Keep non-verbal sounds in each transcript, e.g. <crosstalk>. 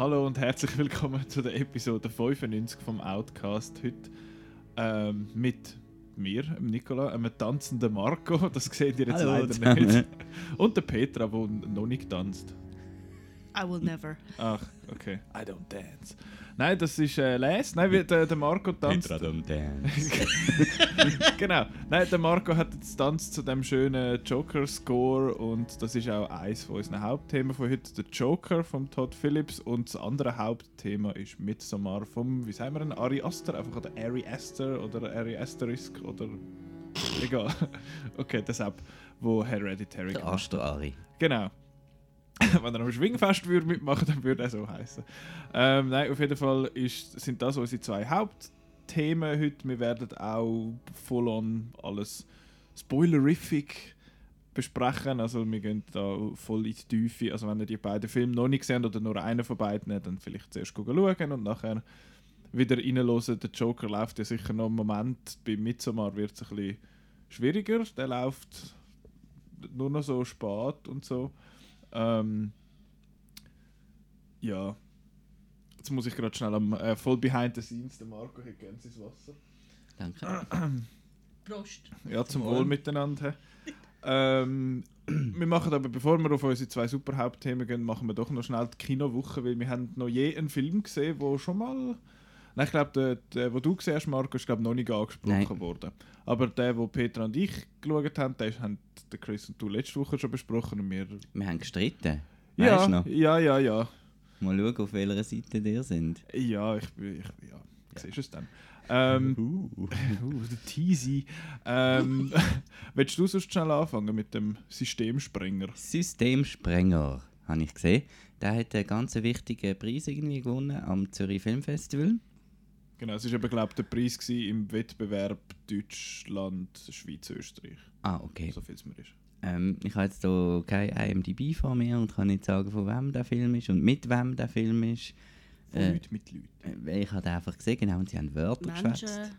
Hallo und herzlich willkommen zu der Episode 95 vom Outcast. Heute ähm, mit mir, Nicola, einem tanzenden Marco, das seht ihr jetzt Hallo leider zusammen. nicht. Und der Petra, der noch nicht tanzt. I will never. Ach, okay. I don't dance. Nein, das ist äh, Les. Nein, wie- der, der Marco tanzt. Petra Dum Dance. <laughs> genau. Nein, der Marco hat jetzt tanzt zu dem schönen Joker-Score und das ist auch eins von unseren Hauptthemen von heute, der Joker von Todd Phillips und das andere Hauptthema ist Midsommar vom, wie sagen wir denn, Ari Aster, einfach oder Ari Aster oder Ari Asterisk oder egal. <laughs> okay, deshalb, wo Hereditary Der. Astor Ari. Genau. <laughs> Wenn er am Schwingfest würde mitmachen dann würde er so heißen. Ähm, nein, auf jeden Fall ist, sind das unsere zwei Hauptthemen heute. Wir werden auch voll on alles spoilerific besprechen. Also wir gehen da voll in die Tiefe. Also wenn ihr die beiden Filme noch nicht gesehen oder nur einen von beiden, dann vielleicht zuerst schauen und nachher wieder reinhören. Der Joker läuft ja sicher noch einen Moment. Bei Midsommar wird es ein bisschen schwieriger. Der läuft nur noch so spät und so. Ähm, ja. Jetzt muss ich gerade schnell am äh, voll behind the scenes. Der Marco hat gerne sein Wasser. Danke. <clears throat> Prost. Ja, zum Wohl. Wohl miteinander. ähm, <clears throat> wir machen aber, bevor wir auf unsere zwei super Hauptthemen gehen, machen wir doch noch schnell die Kinowoche, weil wir haben noch je einen Film gesehen, wo schon mal... Nein, ich glaube, der, der, den du gesehen hast, Marco, ist glaub, noch nicht angesprochen Nein. worden. Aber der, wo Petra und ich geschaut haben, den haben der Chris und du letzte Woche schon besprochen und wir... Wir haben gestritten. Ja, Weißt du noch? ja, ja, ja. Mal schauen, auf welcher Seite ihr sind. Ja, ich bin... Ich, ja, siehst du es dann. Ähm, Uh. <laughs> Uh, der Teasy. Ähm, <laughs> willst du sonst schnell anfangen mit dem Systemsprenger? Systemsprenger, habe ich gesehen. Der hat einen ganz wichtigen Preis irgendwie gewonnen am Zürich Filmfestival. Genau, es war eben, glaube ich, der Preis im Wettbewerb Deutschland, Schweiz, Österreich. Ah, okay. So viel es mir ist. Ähm, ich habe jetzt hier kein IMDb vor mir und kann nicht sagen, von wem der Film ist und mit wem der Film ist. Von Äh, Leuten mit Leuten. Äh, weil Ich habe einfach gesehen, genau, und sie haben Wörter geschwätzt.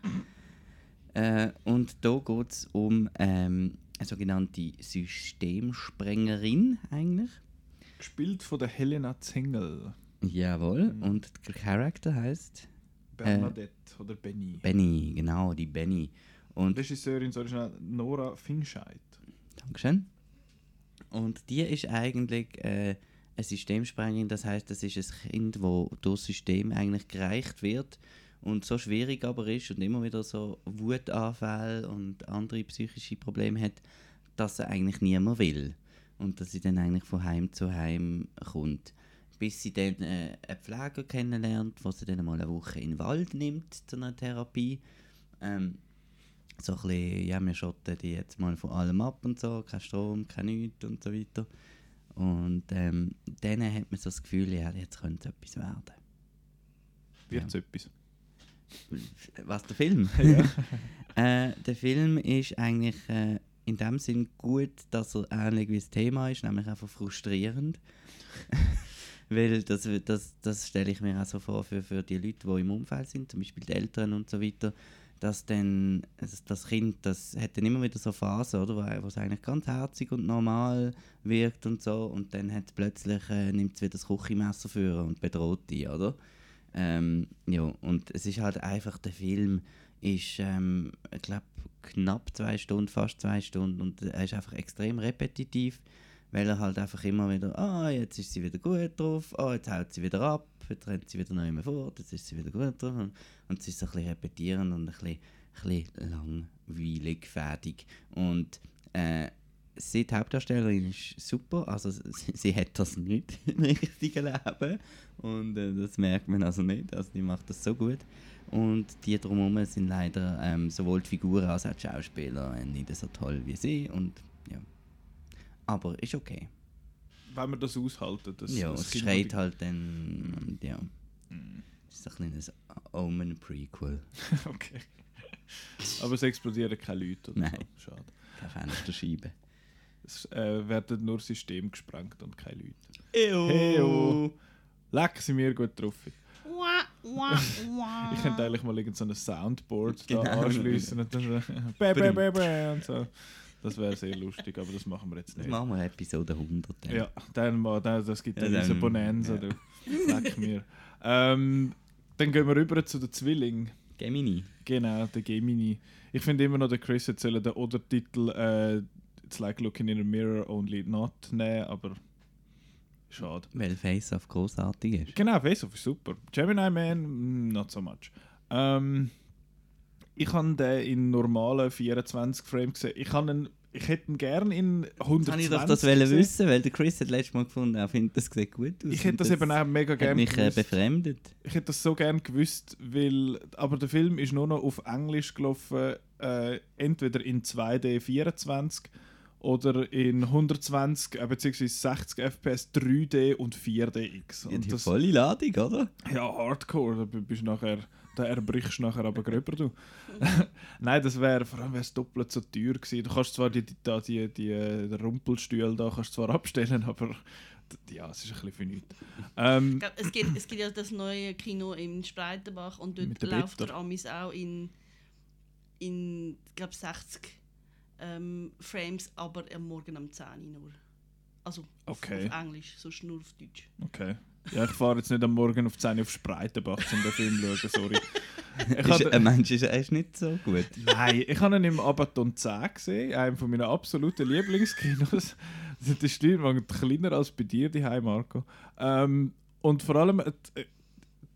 Äh, und da geht es um ähm, eine sogenannte Systemsprengerin eigentlich. Gespielt von der Helena Zengel. Jawohl. Mhm. Und der Charakter heißt Bernadette oder Benny. Benny, genau, die Benny. Und Regisseurin, sorry Nora Fingscheid. Dankeschön. Und die ist eigentlich äh, eine Systemsprengerin, das heißt, das ist ein Kind, wo das System eigentlich gereicht wird und so schwierig aber ist und immer wieder so Wutanfälle und andere psychische Probleme hat, dass sie eigentlich niemand will und dass sie dann eigentlich von Heim zu Heim kommt. Bis sie dann äh, einen Pfleger kennenlernt, wo sie dann mal eine Woche in den Wald nimmt zu einer Therapie. Ähm, so ein bisschen, ja, wir schotten die jetzt mal von allem ab und so, kein Strom, kein nichts und so weiter. Und ähm, dann hat man so das Gefühl, ja, jetzt könnte es etwas werden. Wird es etwas? Was, der Film? <laughs> <laughs> äh, der Film ist eigentlich äh, in dem Sinn gut, dass er ähnlich wie das Thema ist, nämlich einfach frustrierend. <laughs> Weil das, das, das stelle ich mir auch so vor für, für die Leute, die im Umfeld sind, zum Beispiel die Eltern und so weiter, dass dann das, Kind, das hat dann immer wieder so Phasen, oder, wo es eigentlich ganz herzig und normal wirkt und so und dann hat plötzlich äh, nimmt es wieder das Küchenmesser für und bedroht die, oder? Ähm, ja, und es ist halt einfach, der Film ist, ähm, ich glaube, knapp zwei Stunden, fast zwei Stunden und er ist einfach extrem repetitiv, weil er halt einfach immer wieder, ah, jetzt ist sie wieder gut drauf, ah, jetzt haut sie wieder ab, jetzt rennt sie wieder neu mehr fort, jetzt ist sie wieder gut drauf und, und es ist so ein bisschen repetierend und ein bisschen, ein bisschen langweilig, fertig und äh, sie, die Hauptdarstellerin, ist super. Also sie, sie hat das nicht <laughs> im richtigen Leben. Und äh, das merkt man also nicht. Also die macht das so gut. Und die drumherum sind leider ähm, sowohl die Figuren als auch die Schauspieler äh, nicht so toll wie sie. Und ja. Aber ist okay. Wenn wir das aushalten. Das, ja, das es schreit halt dann. Und ja. Mm. Es ist ein kleines Omen-Prequel. <laughs> okay. Aber es explodieren keine Leute. Oder Nein. So. Schade. Keine Fensterscheibe. Es äh, werden nur System gesprengt und keine Leute. Ew. Heyo. Leck sind wir gut drauf. <laughs> Ich könnte eigentlich mal irgend so ein Soundboard Genau. da anschließen und dann <laughs> so bäh, bäh, bäh, bäh und so. Das wäre sehr lustig, aber das machen wir jetzt Das nicht. machen wir Episode 100. dann. Ja, dann mal, dann, das gibt Ja, dann diese Bonanza, ja. du. Leck mir. Ähm, dann gehen wir rüber zu den Zwillingen. Gemini. Genau, der Gemini. Ich finde immer noch, der Chris sollen den Oder-Titel äh, It's like looking in a mirror, only not nehmen, aber schade. Weil Face-Off großartig ist. Genau, Face-Off ist super. Gemini Man, mm, not so much. Ähm, ich habe den in normalen 24 Frames gesehen. Ich, habe ihn, ich hätte ihn gerne in 120 Kann ich doch das gesehen. wissen, weil der Chris hat letztes Mal gefunden, er findet, das sieht gut aus. Ich hätte Und das, eben auch mega gerne mich äh, gewusst. befremdet. Ich hätte das so gerne gewusst, weil, aber der Film ist nur noch auf Englisch gelaufen, äh, entweder in 2D 24 oder in 120 äh, bzw. 60 FPS 3D und 4DX. Ja, Und die das, volle Ladung, oder? ja, Hardcore, da bist nachher, da erbrichst du nachher aber gröber du. <laughs> Nein, das wäre, vor allem doppelt so teuer gewesen. Du kannst zwar die, die, da, die, die, äh, den Rumpelstuhl da kannst zwar abstellen, <laughs> aber ja, es ist ein bisschen für nichts. Ähm, Es gibt, es gibt ja das neue Kino in Spreitenbach und dort läuft der Amis auch in, in glaube 60 ähm, Frames, aber am Morgen um 10 Uhr nur. Also auf, Okay. auf Englisch, sonst nur auf Deutsch. Okay. Ja, ich fahre jetzt nicht am Morgen auf 10 Uhr auf Spreitenbach, um den Film zu schauen, sorry. <laughs> Ich Ist, ein Mensch ist erst nicht so gut. nein, ich habe ihn im Abaton 10 gesehen, einem von meinen absoluten Lieblingskinos. <laughs> Das ist Leinwand kleiner als bei dir, die Marco. Ähm, und vor allem, äh,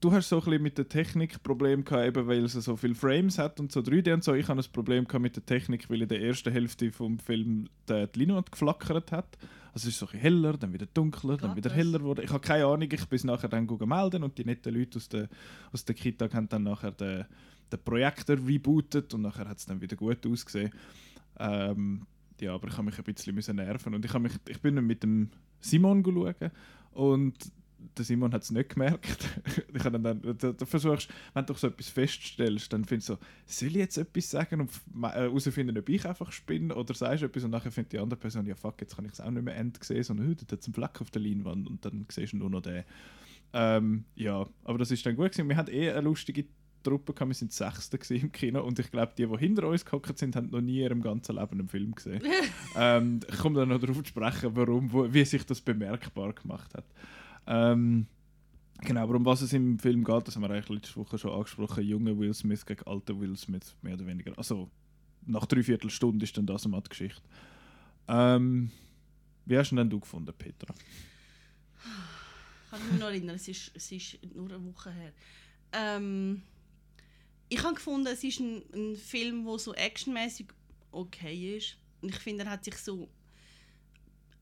du hast so ein bisschen mit der Technik Problem gehabt, eben weil es so viele Frames hat und so 3D und so. Ich habe ein Problem gehabt mit der Technik, weil in der ersten Hälfte vom Film die, Leinwand geflackert hat. Also es ist so ein heller, dann wieder dunkler, dann Geht wieder heller geworden. Ich habe keine Ahnung, ich bin nachher dann melden und die netten Leute aus der, aus der Kita haben dann nachher den, den Projektor rebootet und nachher hat es dann wieder gut ausgesehen. Ähm, ja, aber ich habe mich ein bisschen nerven und ich, habe mich, ich bin dann mit dem Simon schauen und der Simon hat es nicht gemerkt. <laughs> ich dann, dann, da, da versuchst, wenn du so etwas feststellst, dann findest du so, soll ich jetzt etwas sagen und f- äh, herausfinden, ob ich einfach spinne oder sagst du etwas und nachher findet die andere Person, ja fuck, jetzt kann ich es auch nicht mehr end sehen, sondern heute hat es einen Fleck auf der Leinwand und dann siehst du nur noch den. Ähm, ja, aber das ist dann gut gewesen. Wir hatten eh eine lustige Truppe, gehabt. wir sind Sechste im Kino und ich glaube, die, die hinter uns gehockt sind, haben noch nie in ihrem ganzen Leben einen Film gesehen. <laughs> ähm, ich komme dann noch darauf zu sprechen, warum, wo, wie sich das bemerkbar gemacht hat. Ähm, genau, aber um was es im Film geht, das haben wir eigentlich letzte Woche schon angesprochen, junger Will Smith gegen alter Will Smith, mehr oder weniger. Also, nach dreiviertel Stunde ist dann das mal die Geschichte. Ähm, wie hast du denn du gefunden, Petra? Ich kann mich noch erinnern, es ist, es ist nur eine Woche her. Ähm, ich habe gefunden, es ist ein, ein Film, der so actionmäßig okay ist. Und ich finde, er hat sich so.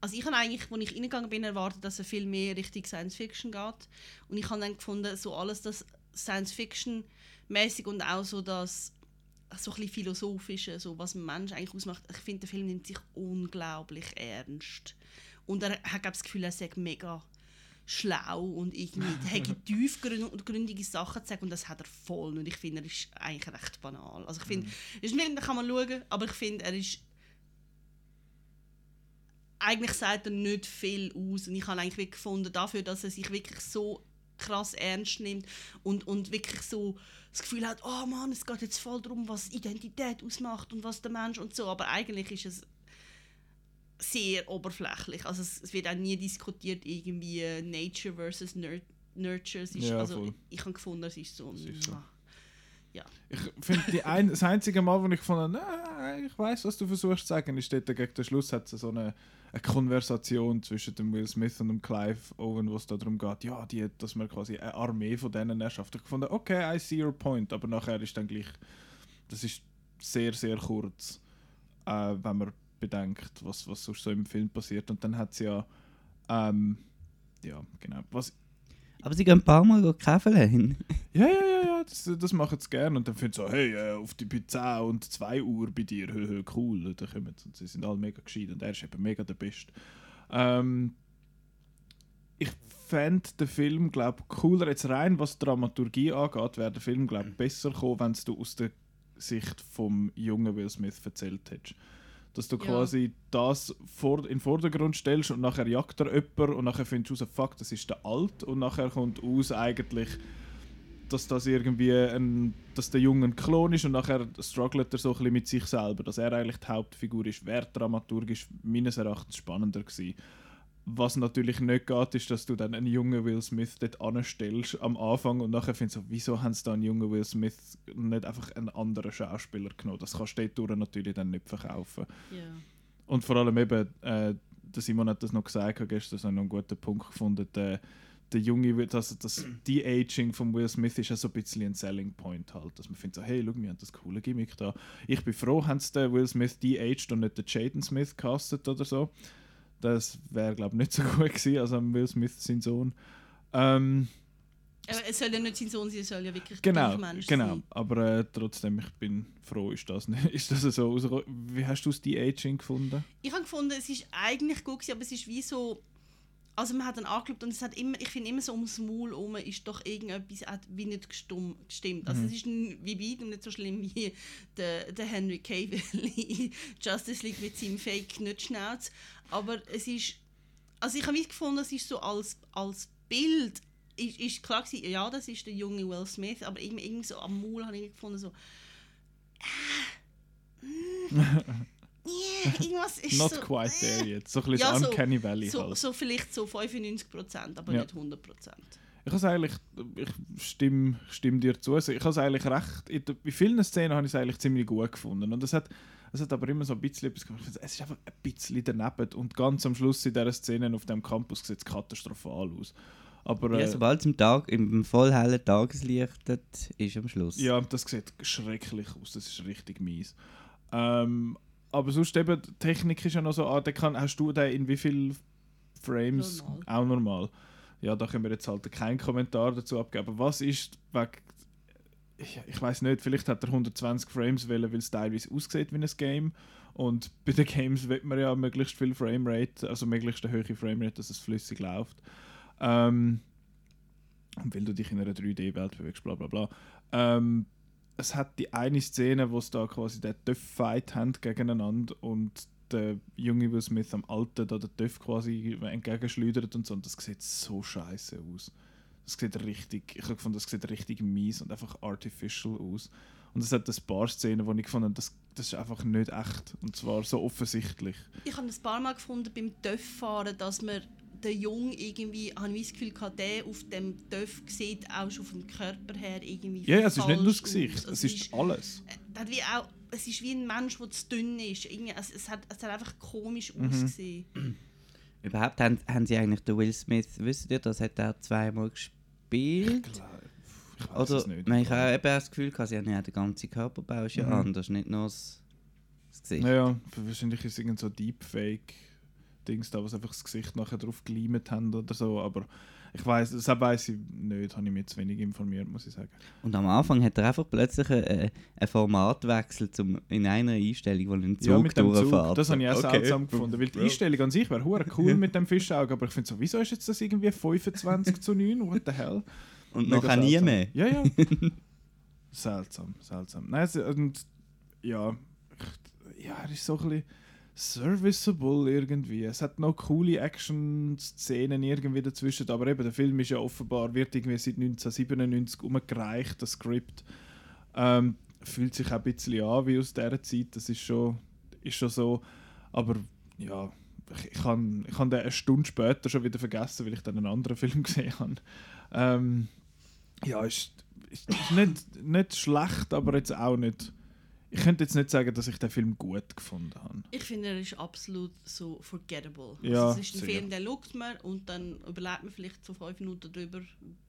Also ich habe eigentlich, als ich reingegangen bin, erwartet, dass er viel mehr Richtung Science Fiction geht. Und ich habe dann gefunden, so alles das Science Fiction mäßig und auch so das so ein philosophische, so was ein Mensch eigentlich ausmacht. Ich finde, der Film nimmt sich unglaublich ernst. Und er hat das Gefühl, er sei mega schlau und irgendwie <laughs> hätte tiefgründige Sachen zu sagen und das hat er voll und ich finde, er ist eigentlich recht banal. Also ich finde, ist den kann man schauen, aber ich finde, er ist eigentlich sagt er nicht viel aus und ich habe eigentlich gefunden, dafür, dass er sich wirklich so krass ernst nimmt und, und wirklich so das Gefühl hat, oh Mann, es geht jetzt voll darum, was Identität ausmacht und was der Mensch und so, aber eigentlich ist es sehr oberflächlich. Also es, es wird auch nie diskutiert, irgendwie Nature versus Nur Nurture. Ist, Ja, also, voll. ich habe gefunden, es ist so... Ist so. mwah. Ich finde, ein, das einzige Mal, wo ich gefunden habe, «Nein, ich weiß, was du versuchst zu sagen, ist dort gegen den Schluss hat es so eine, eine Konversation zwischen dem Will Smith und dem Clive Owen, wo es darum geht, ja, die, dass man quasi eine Armee von denen erschafft. Ich gefunden, okay, I see your point, aber nachher ist dann gleich, das ist sehr, sehr kurz, äh, wenn man bedenkt, was, was sonst so im Film passiert. Und dann hat es ja, ähm, ja, genau, was Aber sie gehen ein paar Mal käfeln. ja, ja, ja, ja, das, das machen sie gerne. Und dann finden sie so, hey, äh, auf die 10 und 2 Uhr bei dir, cool. Und dann kommen sie und sie sind alle mega gescheit und er ist eben mega der Beste. Ähm, ich fände den Film, glaube cooler, jetzt rein was Dramaturgie angeht, wäre der Film, glaube besser gekommen, wenn du aus der Sicht vom jungen Will Smith erzählt hättest. Dass du Ja. quasi das vor, in den Vordergrund stellst und nachher jagt er jemanden und nachher findest du raus, fuck, das ist der Alt und nachher kommt aus eigentlich dass das irgendwie ein, dass der Junge ein Klon ist und nachher struggelt er so ein bisschen mit sich selber, dass er eigentlich die Hauptfigur ist, wäre dramaturgisch meines Erachtens spannender gewesen. Was natürlich nicht geht, ist, dass du dann einen jungen Will Smith dort anstellst am Anfang und nachher findest du, wieso haben sie da einen jungen Will Smith nicht einfach einen anderen Schauspieler genommen? Das kannst du dort natürlich dann nicht verkaufen. Ja. Und vor allem eben, äh, der Simon hat das noch gesagt hat gestern, das noch einen guten Punkt gefunden, der, der junge, das, das De-Aging von Will Smith ist ja so ein bisschen ein Selling Point halt, dass man findet so, hey, schau, wir haben das coole Gimmick da. Ich bin froh, haben sie den Will Smith de-aged und nicht den Jaden Smith castet oder so. Das wäre, glaube ich, nicht so <laughs> gut gewesen, also Will Smith, sein Sohn. Ähm, Aber es soll ja nicht sein Sohn sein, es soll ja wirklich genau, Mensch genau. sein. Aber äh, trotzdem, ich bin froh, ist das, nicht, <laughs> ist das so. Wie hast du das De-Aging gefunden? Ich habe gefunden, es ist eigentlich gut gewesen, aber es ist wie so... Also man hat dann angeschaut und es hat immer, ich finde immer so ums Maul herum ist doch irgendetwas hat wie nicht gestumm, gestimmt. Also es ist wie weitem nicht so schlimm wie der, der Henry Cavill <laughs> in Justice League mit seinem Fake Knutschnauz. Aber es ist, also ich habe gefunden, es ist so als, als Bild ist, ist klar gewesen, ja, das ist der junge Will Smith, aber irgendwie, irgendwie so am Maul habe ich gefunden so, ah, mm, <laughs> yeah, <laughs> irgendwas ist Not so, quite äh, there yet. So ein bisschen Ja, so- Uncanny Valley so, halt. so vielleicht so 95%, aber Ja. nicht 100%. Ich has eigentlich, ich stimme, stimme dir zu. Also ich habe es eigentlich recht, in, in vielen Szenen habe ich es eigentlich ziemlich gut gefunden. Und es hat, es hat aber immer so ein bisschen etwas gemacht. Es ist einfach ein bisschen daneben. Und ganz am Schluss in dieser Szene auf dem Campus sieht es katastrophal aus. Aber Ja, äh, sobald es im, Tag, im vollhellen Tageslicht ist am Schluss. ja, das sieht schrecklich aus. Das ist richtig mies. Ähm, aber sonst eben, die Technik ist ja noch so, ah, der kann, hast du den in wie viel Frames? Normal. Auch normal. Ja, da können wir jetzt halt keinen Kommentar dazu abgeben. Aber was ist wegen ich, ich weiß nicht, vielleicht hat er 120 Frames wollen, weil es teilweise aussieht wie ein Game. Und bei den Games will man ja möglichst viel Framerate, also möglichst eine hohe Framerate, dass es flüssig läuft. Ähm, und weil du dich in einer 3D-Welt bewegst, bla bla bla. Ähm, es hat die eine Szene, wo es da quasi den Töff-Fight haben gegeneinander und der junge Will Smith am Alten da den Töff quasi entgegenschleudert und so. Und das sieht so scheiße aus. Das sieht richtig, ich habe gefunden, das sieht richtig mies und einfach artificial aus. Und es hat ein paar Szenen, wo ich gefunden habe, das, das ist einfach nicht echt. Und zwar so offensichtlich. Ich habe ein paar Mal gefunden beim Töff-Fahren, dass man den Jungen irgendwie, habe ich das Gefühl gehabt, der auf dem Töff sieht auch schon vom Körper her irgendwie Ja, ja, es ist nicht nur das Gesicht, aus. es ist alles. äh, hat wie auch, es ist wie ein Mensch, der zu dünn ist. Irgendwie, es, es, hat, es hat einfach komisch Mhm. ausgesehen. Überhaupt haben, haben sie eigentlich den Will Smith, wisst ihr, das hat er zweimal gespielt? Klar, Ich weiß Oder, es nicht. Ich habe eben das Gefühl, gehabt, sie haben ja den ganzen Körperbau ist ja Mhm. anders, nicht nur das, das Gesicht. Naja, wahrscheinlich ist es irgend so Deepfake-Dings da, was einfach das Gesicht nachher drauf geleimt haben oder so, aber ich weiß, das weiß ich nicht, habe ich mich zu wenig informiert, muss ich sagen. Und am Anfang hat er einfach plötzlich einen, einen Formatwechsel zum, in einer Einstellung, wo er einen Zug ja, mit dem Zug, durchfährt. das habe ich auch Okay. seltsam gefunden, weil die Bro. Einstellung an sich wäre hure cool mit dem Fischauge, aber ich finde so, wieso ist jetzt das irgendwie 25 zu 9, what the hell? <laughs> Und Mega nachher nie seltsam. mehr. Ja, ja. <laughs> seltsam, seltsam. Nein, es, und ja, ich- ja, er ist so ein bisschen serviceable irgendwie. Es hat noch coole Action-Szenen irgendwie dazwischen, aber eben der Film ist ja offenbar, wird irgendwie seit 1997 umgereicht, das Skript. Ähm, fühlt sich auch ein bisschen an wie aus dieser Zeit, das ist schon, ist schon so, aber ja, ich, ich habe ich han den eine Stunde später schon wieder vergessen, weil ich dann einen anderen Film <laughs> gesehen habe. Ähm, ja, ist, ist, ist nicht, nicht schlecht, aber jetzt auch nicht. Ich könnte jetzt nicht sagen, dass ich den Film gut gefunden habe. Ich finde, er ist absolut so forgettable. Ja, also es ist ein sehr. Film, den schaut man und dann überlegt man vielleicht so fünf Minuten darüber,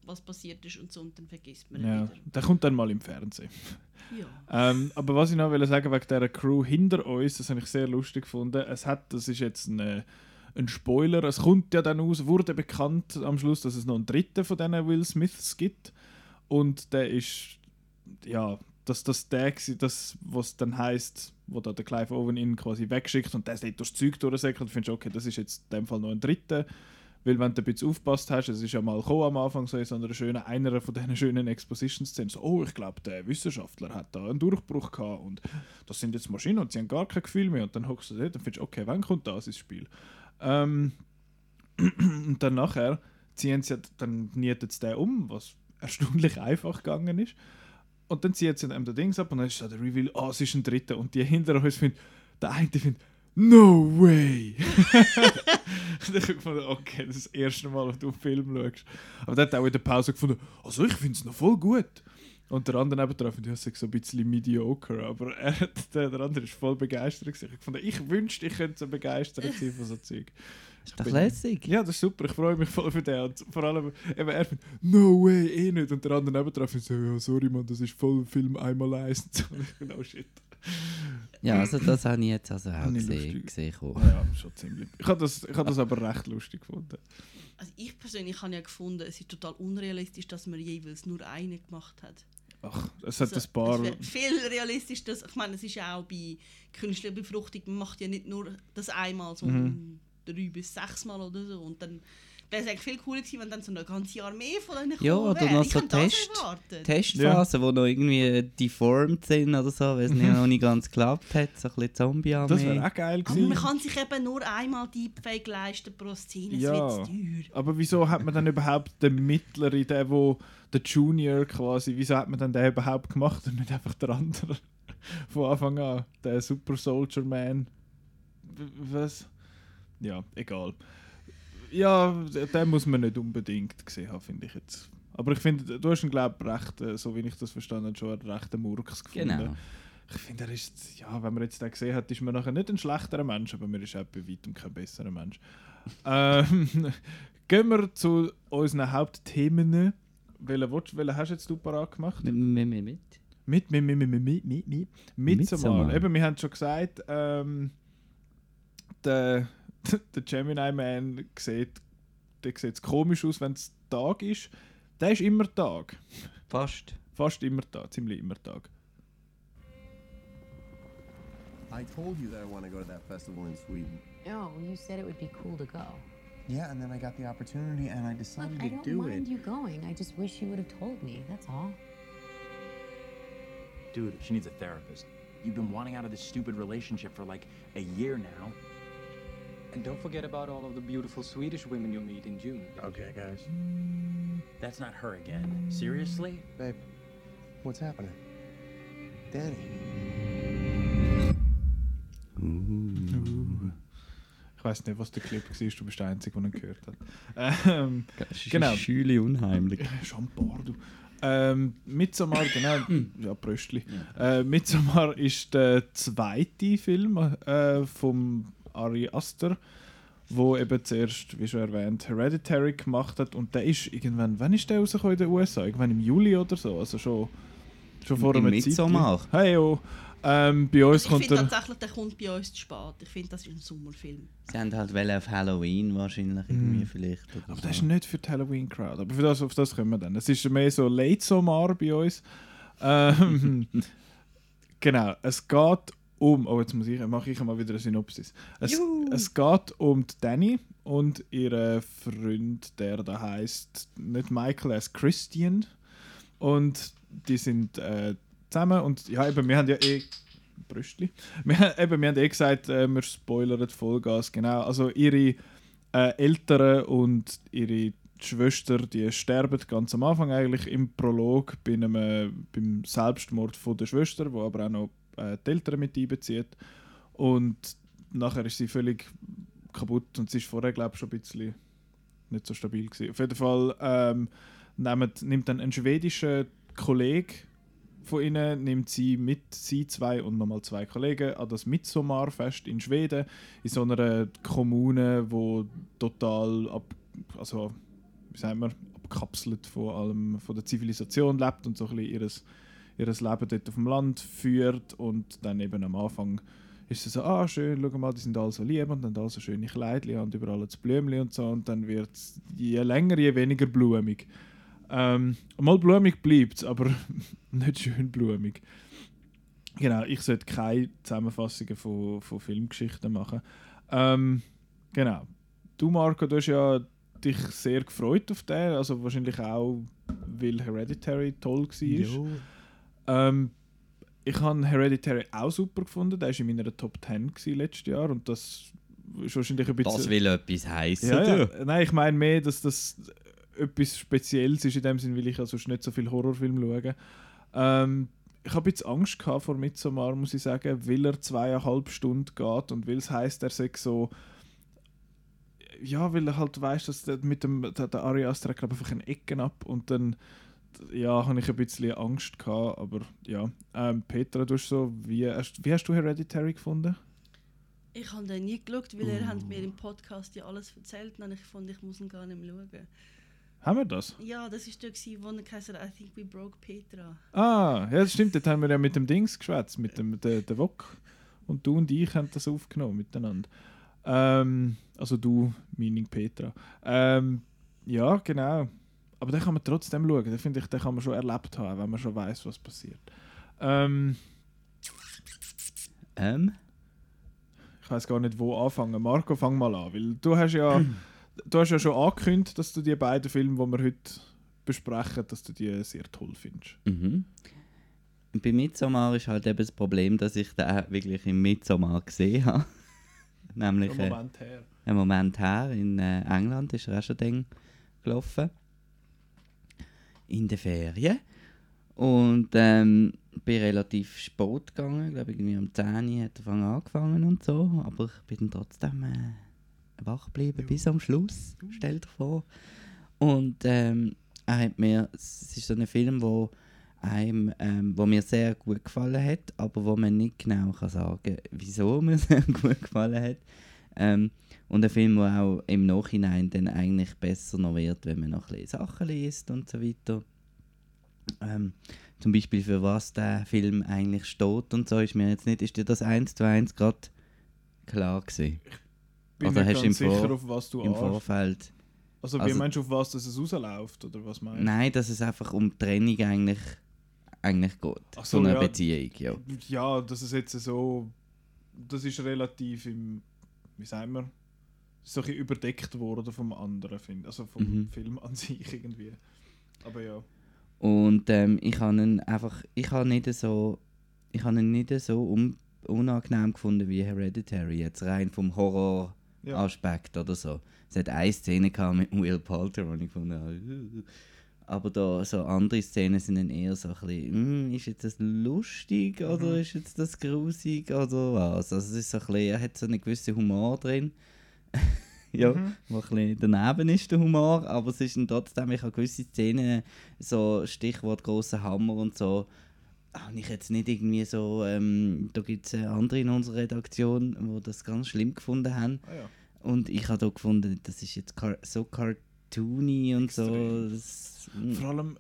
was passiert ist und so und dann vergisst man ihn Ja, wieder. der kommt dann mal im Fernsehen. Ja. Ähm, aber was ich noch will sagen wegen dieser Crew hinter uns, das habe ich sehr lustig gefunden. Es hat, das ist jetzt ein, äh, ein Spoiler, es kommt ja dann aus, wurde bekannt am Schluss, dass es noch einen dritten von diesen Will Smiths gibt. Und der ist, ja, dass das der das, was dann heißt, wo da der Clive Owen ihn quasi wegschickt und der dort durchs Zeug durchsäckelt, findest du, okay, das ist jetzt in dem Fall noch ein dritter. Weil wenn du ein bisschen aufgepasst hast, es ist ja mal am Anfang so in so einer schönen, einer von diesen schönen Exposition-Szenen, so, oh, ich glaube, der Wissenschaftler hat da einen Durchbruch gehabt und das sind jetzt Maschinen und sie haben gar kein Gefühl mehr. Und dann hockst du dort und findest, okay, wann kommt das ins Spiel? Ähm, <clears throat> und dann nachher ziehen sie, dann nietet es den um, was erstaunlich <laughs> einfach gegangen ist. Und dann zieht sie dann den Dings ab und dann ist da der Reveal, ah, es ist ein dritter. Und die hinter uns finden, der eine findet, no way! <laughs> und dann ich gefunden, okay, das ist das erste Mal, dass du einen Film schaust. Aber dann hat auch in der Pause gefunden, also ich finde es noch voll gut. Und der andere nebenan findet, ja, es ist so ein bisschen mediocre, aber <laughs> er, der, der andere ist voll begeistert. gewesen. Ich fand, ich wünschte, ich könnte so begeistert sein von so Zeug. Ist doch lässig. Ja, das ist super, ich freue mich voll für den. Und vor allem, eben, er findet, no way, eh nicht. Und der andere nebenan findet so, ja, sorry man, das ist voll Film einmal eins. <laughs> Und ich finde, oh shit. Ja, also das habe ich jetzt also auch Habe gesehen. gesehen. Ja, schon ziemlich. Ich habe das, ich hab das aber recht lustig gefunden. Also ich persönlich habe ja gefunden, es ist total unrealistisch, dass man jeweils nur einen gemacht hat. Ach, es hat Also, ein paar. Es viel realistisch, dass, ich meine, es ist ja auch bei künstlicher Befruchtung, man macht ja nicht nur das einmal, sondern drei bis sechs Mal oder so. Und dann wäre es eigentlich viel cooler gewesen, wenn dann so eine ganze Armee von denen Ja, oder wäre. noch Ich so das Test- erwartet. Testphasen, die noch irgendwie deformed sind oder so, weil es nicht, noch nicht ganz geklappt hat. So ein bisschen Das Zombie-Armee. wäre auch geil Aber man gewesen. kann sich eben nur einmal Deepfake leisten pro Szene, es Ja. wird zu teuer. Aber wieso hat man dann überhaupt den Mittleren, den wo der Junior quasi, wieso hat man dann den überhaupt gemacht und nicht einfach der andere <laughs> von Anfang an, der Super Soldier Man? Was? Ja, egal. Ja, den muss man nicht unbedingt gesehen haben, finde ich jetzt. Aber ich finde, du hast ihn, glaube ich, recht, äh, so wie ich das verstanden habe, schon einen rechten Murks gefunden. Genau. Ich finde, er ist, ja, wenn man jetzt den gesehen hat, ist man nachher nicht ein schlechterer Mensch, aber man ist auch bei weitem kein besserer Mensch. <laughs> ähm, gehen wir zu unseren Hauptthemen. Welchen, willst, welchen hast jetzt du parat gemacht? Mit, mit, mit, mit. Mit, mit, mit, mit, mit, mit, mit, mit. Eben, wir haben schon gesagt, ähm, der, <laughs> der Gemini Man sieht, der sieht komisch aus, wenn es Tag ist. Der ist immer Tag. Fast. Fast immer Tag, ziemlich immer Tag. I told you that I want to go to that festival in Sweden. No, you said it would be cool to go. Yeah, and then I got the opportunity and I Look, decided I to don't do mind it. you going. I just wish you would have told me. That's all. Dude, she needs a therapist. You've been wanting out of this stupid relationship for like a year now. And don't forget about all of the beautiful Swedish women you'll meet in June. Okay, guys. That's not her again. Seriously? Babe, what's happening? Danny. Ich weiß nicht, was der Clip war, du bist der Einzige, der ihn gehört hat. Ähm, Genau. Schüle unheimlich. schon ein paar, du. Ähm, Midsommar, genau, ja, Bröstli. Äh, Midsommar ist der zweite Film äh, vom Ari Aster, wo eben zuerst, wie schon erwähnt, Hereditary gemacht hat und der ist irgendwann, wann ist der rausgekommen in den USA? Irgendwann im Juli oder so, also schon, schon vor Im einer Zeit. Midsommar? Hey, oh. Ähm, bei uns Ich kommt finde tatsächlich, der kommt bei uns zu spät. Ich finde, das ist ein Sommerfilm. Sie haben halt wollen auf Halloween wahrscheinlich irgendwie Mhm. vielleicht. Aber so. das ist nicht für die Halloween-Crowd. Aber für das, auf das kommen wir dann. Es ist mehr so Late Sommer bei uns. Ähm, <laughs> genau, es geht um. Oh, jetzt muss ich, mache ich mal wieder eine Synopsis. Es, Juhu. es geht um Danny und ihren Freund, der da heißt nicht Michael, er ist Christian. Und die sind äh, zusammen. Und ja, eben, wir haben ja eh. Brüstli. <laughs> Wir, haben- eben, wir haben eh gesagt, äh, wir spoilern Vollgas. Genau. Also ihre äh, Eltern und ihre Schwester, die sterben ganz am Anfang eigentlich im Prolog bei einem, äh, beim Selbstmord von der Schwester, wo aber auch noch äh, die Eltern mit einbezieht. Und nachher ist sie völlig kaputt und sie ist vorher, glaube ich, schon ein bisschen nicht so stabil gewesen. Auf jeden Fall ähm, nimmt, nimmt dann ein schwedischer Kollege von ihnen, nimmt sie mit, sie zwei und nochmal zwei Kollegen, an das Midsommarfest in Schweden, in so einer Kommune, wo total ab, also, wie sagen wir, abkapselt von allem, von der Zivilisation lebt und so ein bisschen ihres, ihres Leben dort auf dem Land führt und dann eben am Anfang ist es so, ah schön, schau mal, die sind alle so lieb und haben alle so schöne Kleidchen und überall das Blümchen und so und dann wird es je länger, je weniger blumig. Ähm, mal blumig bleibt aber <laughs> nicht schön blumig. Genau, ich sollte keine Zusammenfassungen von, von Filmgeschichten machen. Ähm, genau. Du, Marco, du hast ja dich sehr gefreut auf den, also wahrscheinlich auch, weil Hereditary toll war. Jo. Ähm, ich habe Hereditary auch super gefunden. Der war in meiner Top 10 gewesen letztes Jahr und das ist wahrscheinlich ein bisschen... Das will etwas heißen. ja, ja. Nein, ich meine mehr, dass das etwas Spezielles ist in dem Sinn, weil ich sonst nicht so viel Horrorfilm schaue. Ähm, ich habe jetzt Angst gehabt vor Midsommar, muss ich sagen, weil er zweieinhalb Stunden geht und weil es heisst, er sei so ja, weil er halt weißt, dass der, mit dem der, der Ari Aster glaube einfach eine Ecken ab und dann ja, habe ich ein bisschen Angst gehabt, aber ja. Ähm, Petra, du hast so, wie, hast, wie hast du Hereditary gefunden? Ich habe den nie geschaut, weil Uh. habt mir im Podcast ja alles erzählt und ich gefunden, ich muss ihn gar nicht mehr schauen. Haben wir das? Ja, das war der, gewesen, wo er gesagt hat, I think we broke Petra. Ah, ja, das stimmt, dort haben wir ja mit dem Dings geschwätzt, mit dem der, der Wok. Und du und ich haben das aufgenommen miteinander. Ähm, also du, meaning Petra. Ähm, ja, genau. Aber den kann man trotzdem schauen. Den finde ich, den kann man schon erlebt haben, wenn man schon weiß, was passiert. Ähm, Ähm, ich weiß gar nicht, wo anfangen. Marco, fang mal an, weil du hast ja, <clears throat> du hast ja schon angekündigt, dass du die beiden Filme, die wir heute besprechen, dass du die sehr toll findest. mhm. Bei Midsommar ist halt eben das Problem, dass ich den wirklich im Midsommar gesehen habe. <laughs> Nämlich äh, Moment her. einen Moment her in äh, England ist er auch schon gelaufen. In den Ferien. Und ähm, bin relativ spät gegangen, glaube irgendwie um 10 Uhr hat er angefangen und so. Aber ich bin dann trotzdem äh, wach geblieben bis am Schluss, stell dir vor. Und ähm, er hat mir, es ist so ein Film, wo einem, ähm, wo mir sehr gut gefallen hat, aber wo man nicht genau kann sagen wieso mir <laughs> sehr gut gefallen hat. Ähm, und ein Film, der auch im Nachhinein dann eigentlich besser noch wird, wenn man noch ein bisschen Sachen liest und so weiter. Ähm, zum Beispiel für was der Film eigentlich steht und so ist mir jetzt nicht, ist dir das eins zu eins gerade klar gewesen? Bin Oder hast du im sicher, Vor- auf was du Im Vorfeld? Also, wie Also- meinst du, auf was dass es rausläuft? Oder was meinst? Nein, dass es einfach um Trennung eigentlich, eigentlich geht. Ach so so, eine ja. Beziehung, ja. Ja, das ist jetzt so. Das ist relativ im. Wie sagen wir? So ein überdeckt worden vom anderen, finde. Also vom Mhm. Film an <laughs> sich irgendwie. Aber ja. Und ähm, ich habe ihn einfach, ich habe nicht so, ich habe ihn nicht so un unangenehm gefunden wie Hereditary, jetzt rein vom Horror-Aspekt Ja. oder so. Es hat eine Szene gehabt mit Will Poulter, und ich «Uh». <laughs> aber da so andere Szenen sind dann eher so ein bisschen, «Hm, ist jetzt das lustig oder Mhm. ist jetzt das grusig oder was? Also es ist so ein bisschen, er hat so einen gewissen Humor drin. <laughs> ja, Mhm. wo ein bisschen daneben ist, der Humor, aber es ist dann trotzdem, ich habe gewisse Szenen, so Stichwort großer Hammer und so, habe ich jetzt nicht irgendwie so, ähm, da gibt es andere in unserer Redaktion, die das ganz schlimm gefunden haben. Ah, ja. Und ich habe da gefunden, das ist jetzt so cartoony und so. Extrem. Das, mm. Vor allem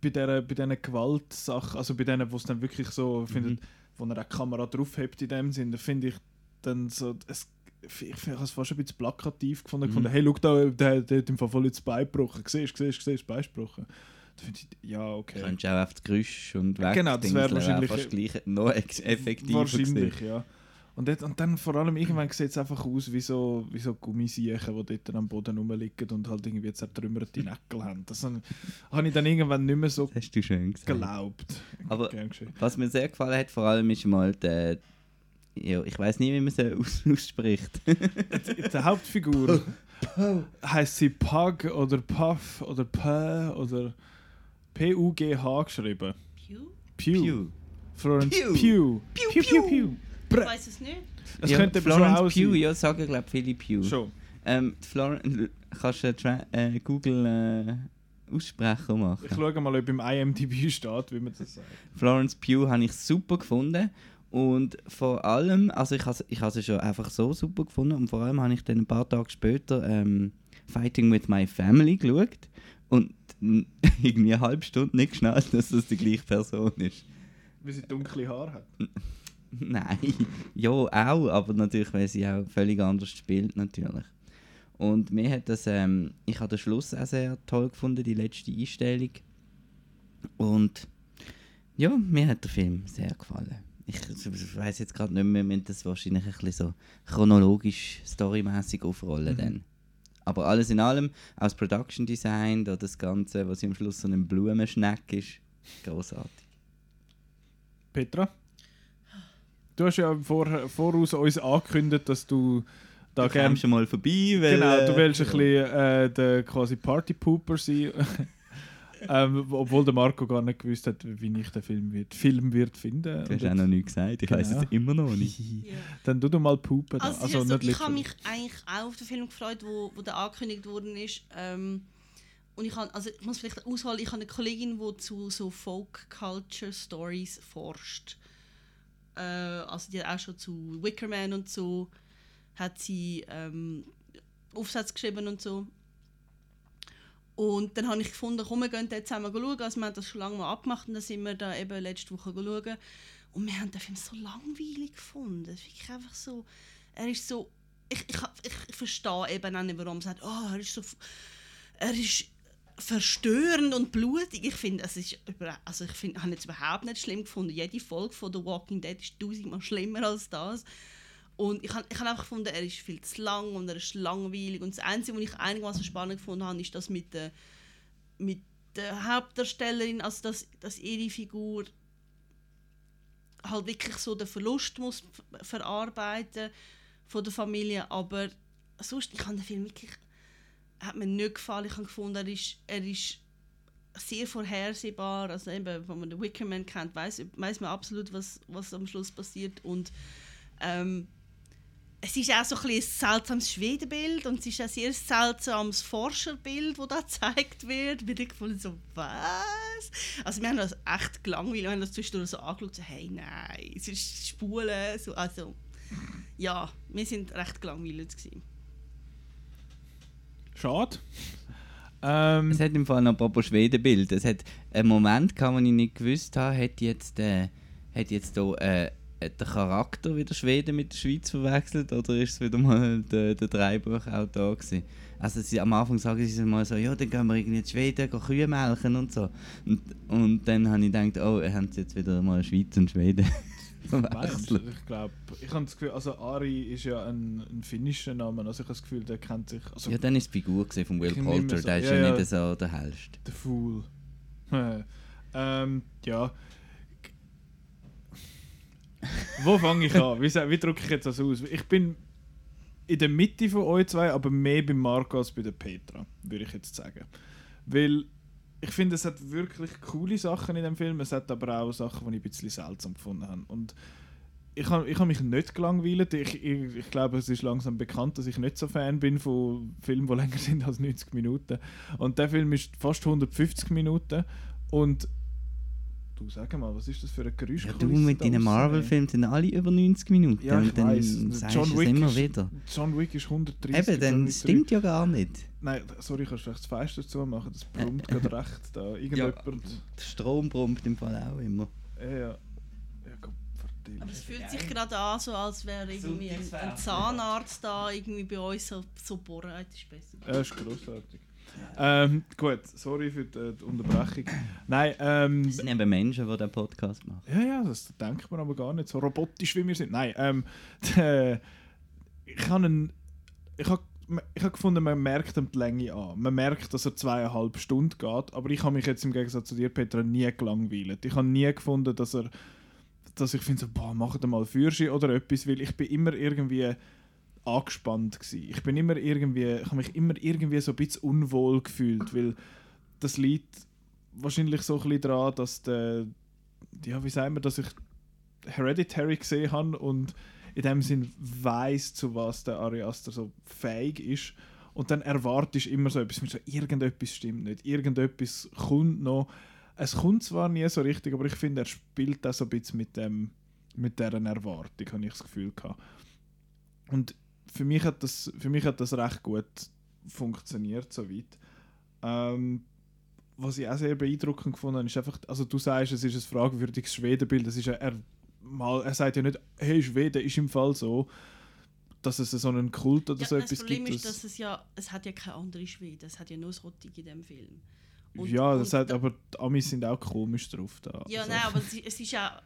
bei dieser bei diesen Gewaltsachen, also bei denen, wo es dann wirklich so findet, wo er eine Kamera draufhebt in dem Sinne, finde ich dann so, es, ich finde es fast ein bisschen plakativ gefunden, gefunden hey, schau da, der, der hat im Fall voll ins Bein gebrochen, siehst du, siehst du, siehst du, Bein gebrochen. Da finde ich, ja, okay. Könntest du auch auf das Geräusch und weg. Genau, das wäre wahrscheinlich- fast gleich noch effektiver Wahrscheinlich, gewesen. ja. Und, dort, und dann vor allem irgendwann sieht es einfach aus wie so, wie so Gummisiechen, die dort am Boden rumliegen und halt irgendwie zertrümmerte Näckel haben. Das habe ich dann irgendwann nicht mehr so Das hast du schön gesagt. geglaubt. Aber-. Was mir sehr gefallen hat, vor allem ist mal der. Ja, ich weiß nie, wie man sie aus <laughs> ausspricht. Die Hauptfigur heißt sie Pug oder Puff oder P oder P-U-G-H geschrieben. Pew? Pew. Florence Pew. Pew. Pew, Pew, Pew. Ich weiß es nicht. Es ja, könnte schon Florence auch Pugh, sein. ja, sagen glaube viele Pugh. Schon. Ähm, Florence, kannst du tra- äh, Google äh, Aussprecher machen? Ich schaue mal, ob im IMDb steht, wie man das sagt. Florence Pugh habe ich super gefunden. Und vor allem, also ich habe ich has sie schon einfach so super gefunden und vor allem habe ich dann ein paar Tage später ähm, Fighting with My Family geschaut und <laughs> irgendwie eine halbe Stunde nicht geschnallt, dass das die gleiche Person ist. Wie sie dunkle Haare hat. <laughs> <laughs> Nein, ja auch, aber natürlich, weil sie auch völlig anders spielt natürlich. Und mir hat das, ähm, ich habe den Schluss auch sehr toll gefunden, die letzte Einstellung. Und ja, mir hat der Film sehr gefallen. Ich, weiß jetzt gerade nicht mehr, wir müssen das wahrscheinlich ein bisschen so chronologisch, storymäßig aufrollen dann. Aber alles in allem, das Production Design, da das Ganze, was am Schluss so ein Blumenschneck ist, großartig. Petra? Du hast ja im Vor voraus uns angekündigt, dass du da Du gern kommst schon mal vorbei, weil... Genau, du äh, willst ein bisschen äh, der quasi Party-Pooper sein. <laughs> ähm, obwohl der Marco gar nicht gewusst hat, wie ich den Film wird, Film wird finden. Du hast auch jetzt- noch nichts gesagt, ich weiss Genau. es immer noch nicht. <laughs> Ja. Dann tu du mal poopen. da. Also, Also, ist ja nicht so, ich habe mich eigentlich auch auf den Film gefreut, wo, wo der angekündigt worden ist. Ähm, und ich, habe, also ich muss vielleicht ausholen, ich habe eine Kollegin, die zu so Folk-Culture-Stories forscht. Äh, also die hat auch schon zu Wickerman und so, hat sie ähm, Aufsätze geschrieben und so. Und dann habe ich gefunden, komm, wir gehen dort zusammen schauen. Also wir haben das schon lange mal abgemacht und dann sind wir da eben letzte Woche schauen. Und wir haben den Film so langweilig gefunden. Wirklich einfach so, er ist so, ich, ich, ich, ich verstehe eben auch nicht, warum man sagt, oh, er ist so, er ist verstörend und blutig. Ich finde, es ist also ich finde, habe es überhaupt nicht schlimm gefunden. Jede Folge von The Walking Dead ist tausendmal schlimmer als das. Und ich habe ich hab einfach gefunden, er ist viel zu lang und er ist langweilig. Und das Einzige, was ich einigermaßen spannend gefunden habe, ist das mit der, mit der Hauptdarstellerin, also dass, dass ihre Figur halt wirklich so den Verlust muss ver- verarbeiten von der Familie. Aber sonst, ich habe den Film wirklich, hat mir nicht gefallen. Ich habe gefunden, er ist, er ist sehr vorhersehbar. Also eben, wenn man den Wickerman kennt, weiß, weiß man absolut, was, was am Schluss passiert. Und ähm, es ist auch so ein, ein seltsames Schwedenbild und es ist auch sehr seltsames Forscherbild, das da <laughs> gezeigt wird. Bin ich gefunden, so, was? Also wir haben das echt gelangweilt, wir haben das zwischendurch so angeschaut, so, hey, nein, es ist Spulen, so, also, ja, wir sind recht gelangweilt gewesen. Schade. Ähm, Es hat im Fall noch apropos Schwedenbild. Es hat einen Moment gehabt, wo ich nicht gewusst habe, hat jetzt, äh, hat jetzt da, äh, der Charakter wieder Schweden mit der Schweiz verwechselt oder ist es wieder mal der, der Dreibuchautor gewesen? Also sie, am Anfang sagen sie mal so, ja, dann gehen wir irgendwie in Schweden gehen Kühe melken und so. Und, und dann habe ich gedacht, oh, haben sie jetzt wieder mal Schweiz und Schweden <laughs> Du? verwechselt. ich glaube, ich habe das Gefühl, also Ari ist ja ein, ein finnischer Name, also ich habe das Gefühl, der kennt sich, also Ja, dann ist die Figur von Will Poulter, so- der ist ja, ja, nicht so der hellste. der Fool. <laughs> ähm, ja. Wo fange ich an? Wie, wie drücke ich jetzt das aus? Ich bin in der Mitte von euch zwei, aber mehr bei Marco als bei der Petra, würde ich jetzt sagen. Weil ich finde, es hat wirklich coole Sachen in dem Film, es hat aber auch Sachen, die ich ein bisschen seltsam gefunden habe. Und ich habe ich hab mich nicht gelangweilt. Ich, ich, ich glaube, es ist langsam bekannt, dass ich nicht so Fan bin von Filmen, die <laughs> länger sind als 90 Minuten. Und der Film ist fast 150 Minuten. Und du sag mal, was ist das für ein Geräusch? Ja, du mit deinen Marvel-Filmen sind alle über 90 Minuten Ja, ich und dann weiss. sagst John du es Wick immer ist- wieder. John Wick ist 130. Eben, dann stimmt ja gar nicht. Nein, sorry, kannst du vielleicht das Fenster zu machen? Das brummt gerade recht da. <laughs> Irgendjemand. Der Strom brummt im Fall auch immer. Ja, ja. Ja. Aber es fühlt sich gerade an, so als wäre irgendwie ein, ein Zahnarzt da irgendwie bei uns so, so bohren. Das ist besser. Ja, ist grossartig. Ähm, gut, sorry für die, die Unterbrechung. Nein, ähm, Es sind eben Menschen, die diesen Podcast machen. Ja, ja, das denkt man aber gar nicht. So robotisch wie wir sind. Nein, ähm, d- <laughs> ich habe einen, ich habe ich habe gefunden, man merkt ihm die Länge an. Man merkt, dass er zweieinhalb Stunden geht, aber ich habe mich jetzt im Gegensatz zu dir, Petra, nie gelangweilt. Ich habe nie gefunden, dass er, dass ich finde, so, boah, mach mal Führerschein oder etwas, weil ich bin immer irgendwie angespannt gsi. Ich bin immer irgendwie, ich habe mich immer irgendwie so ein bisschen unwohl gefühlt, weil das liegt wahrscheinlich so ein bisschen daran, dass der, ja, wie sagen wir, dass ich Hereditary gesehen habe und in dem Sinn weiß zu was der Ari Aster so fähig ist. Und dann erwartest du immer so etwas, so, irgendetwas stimmt nicht, irgendetwas kommt noch. Es kommt zwar nie so richtig, aber ich finde, er spielt das so ein bisschen mit, dem, mit deren Erwartung, habe ich das Gefühl gehabt. Und für mich hat das, für mich hat das recht gut funktioniert, soweit. Ähm, was ich auch sehr beeindruckend gefunden habe, ist einfach, also du sagst, es ist ein fragwürdiges Schwedenbild, es ist ja, er, mal, er sagt ja nicht, hey, Schweden ist im Fall so, dass es so einen Kult oder Ja, so das etwas Problem gibt. ist, dass es ja, es hat ja keine andere Schweden, es hat ja nur das Rottig in dem Film. Und- ja, das und hat, aber die Amis sind auch komisch drauf da. Ja, also. nein, aber es ist ja.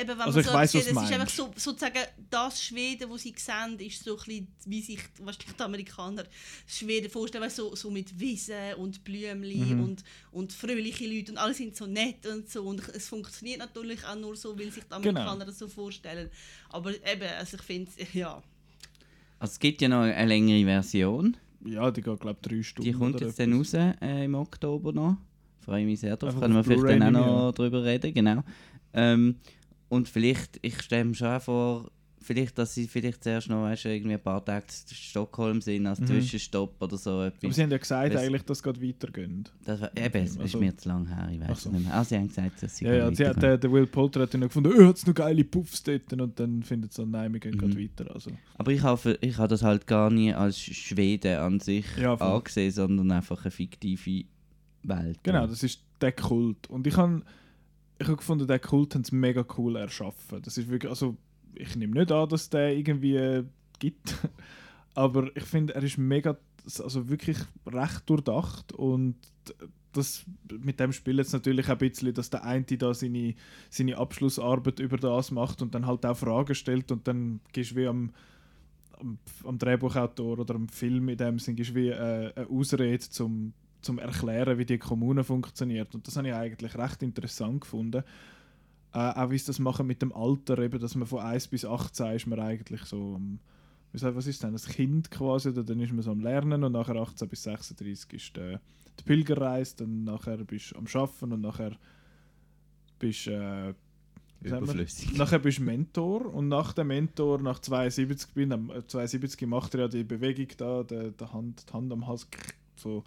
Eben, wenn Also man ich so weiss, sieht, was es ist einfach so, sozusagen das Schweden, das sie sehen, ist so ein bisschen, wie sich wahrscheinlich die Amerikaner Schweden vorstellen, so, so mit Wiesen und Blümchen Mhm. und, und fröhliche Leute und alle sind so nett und so und es funktioniert natürlich auch nur so, weil sich die Amerikaner Genau. das so vorstellen. Aber eben, also ich finde, ja, Also es gibt ja noch eine längere Version. Ja, die geht, glaube ich, drei Stunden. Die kommt jetzt dann raus äh, im Oktober noch. Freue mich sehr drauf. Können wir vielleicht dann auch noch drüber reden, genau. Ähm, und vielleicht, ich stelle mir schon vor, vielleicht, dass sie vielleicht zuerst noch weißt, irgendwie ein paar Tage in Stockholm sind als Mhm. Zwischenstopp oder so Aber etwas. sie haben ja gesagt, Das- eigentlich, dass es gerade weitergeht. Das war, eben, es ist Also- mir zu lang her, ich weiß so. nicht mehr. Ah, sie haben gesagt, dass sie Ja, ja, sie hat, weitergehen. der, Will Poulter hat dann gefunden, oh, hat es noch geile Puffs dort. Und dann findet sie so, nein, wir gehen Mhm. gerade weiter. Also. Aber ich habe ich habe das halt gar nie als Schweden an sich Ja, angesehen, sondern einfach eine fiktive Welt. Genau, das ist der Kult. Und ich habe ich hab gefunden, der Kult haben sie mega cool erschaffen. Das ist wirklich, also ich nehme nicht an, dass der irgendwie gibt. <laughs> Aber ich finde, er ist mega, also wirklich recht durchdacht und das, mit dem spielt es natürlich auch ein bisschen, dass der eine da seine, seine Abschlussarbeit über das macht und dann halt auch Fragen stellt und dann gehst du wie am, am, am Drehbuchautor oder am Film in dem Sinn gehst du wie äh, eine Ausrede zum, zum Erklären, wie die Kommune funktioniert und das habe ich eigentlich recht interessant gefunden. Äh, auch wie sie das machen mit dem Alter, eben, dass man von 1 bis 18 ist man eigentlich so am, was ist denn, ein Kind quasi, oder dann ist man so am Lernen und nachher 18 bis 36 ist äh, die Pilgerreise, dann nachher bist du am Schaffen und nachher bist äh. <laughs> Nachher bist du Mentor und nach dem Mentor, nach 72 bin, am- äh, 72 macht er ja die Bewegung da, der, der Hand, die Hand am Hals so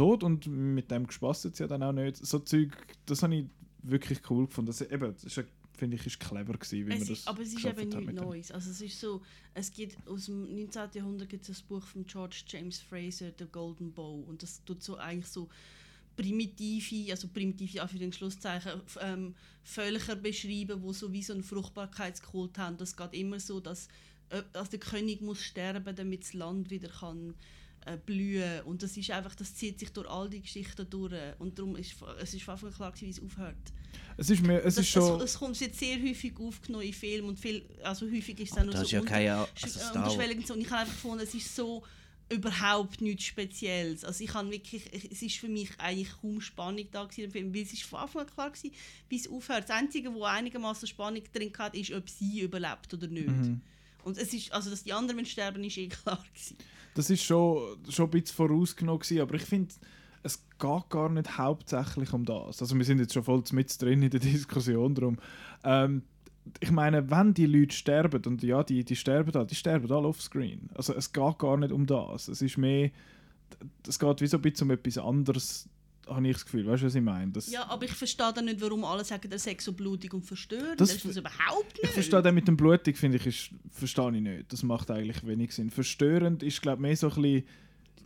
tot und mit dem gespasst ja dann auch nicht. So Zeug, das habe ich wirklich cool gefunden. Das, eben, das finde ich, ist clever gewesen, wie man Es das ist, aber es ist eben nichts. Neues. Also es ist so, es gibt aus dem 19. Jahrhundert gibt es ein Buch von George James Fraser, The Golden Bow, und das tut so eigentlich so primitive, also primitive für den Schlusszeichen, f- ähm, Völker beschreiben, wo so wie so einen Fruchtbarkeitskult haben. Das geht immer so, dass, äh, dass der König muss sterben, damit das Land wieder kann äh, blühen und das ist einfach, das zieht sich durch all die Geschichten durch und darum ist es ist von Anfang an klar gewesen, wie es aufhört. Es ist, mir, es Das, ist schon... es, es kommt jetzt sehr häufig aufgenommen in Filmen und viel, also häufig ist es auch nur so ja unter- keine also äh, unterschwellig und ich habe einfach gefunden, es ist so überhaupt nichts Spezielles. Also ich habe wirklich, es ist für mich eigentlich kaum Spannung da gewesen im Film, weil es ist von Anfang an klar gewesen, wie es aufhört. Das Einzige, wo einigermaßen Spannung drin hat, ist, ob sie überlebt oder nicht. Mhm. Und es ist, also dass die anderen sterben, ist eh klar gewesen. Das ist schon, schon ein bisschen vorausgenommen gewesen, aber ich finde, es geht gar nicht hauptsächlich um das. Also wir sind jetzt schon voll mit drin in der Diskussion drum. Ähm, ich meine, wenn die Leute sterben, und ja, die, die sterben da, die sterben alle offscreen. Also es geht gar nicht um das. Es ist mehr, es geht wie so ein bisschen um etwas anderes, habe ich das Gefühl. Weißt du, was ich meine? Das, Ja, aber ich verstehe dann nicht, warum alle sagen, der Sex so blutig und verstörend. Das Das, ist überhaupt nicht. Ich verstehe den mit dem Blutig, finde ich, ist, verstehe ich nicht. Das macht eigentlich wenig Sinn. Verstörend ist, glaube ich, mehr so ein bisschen...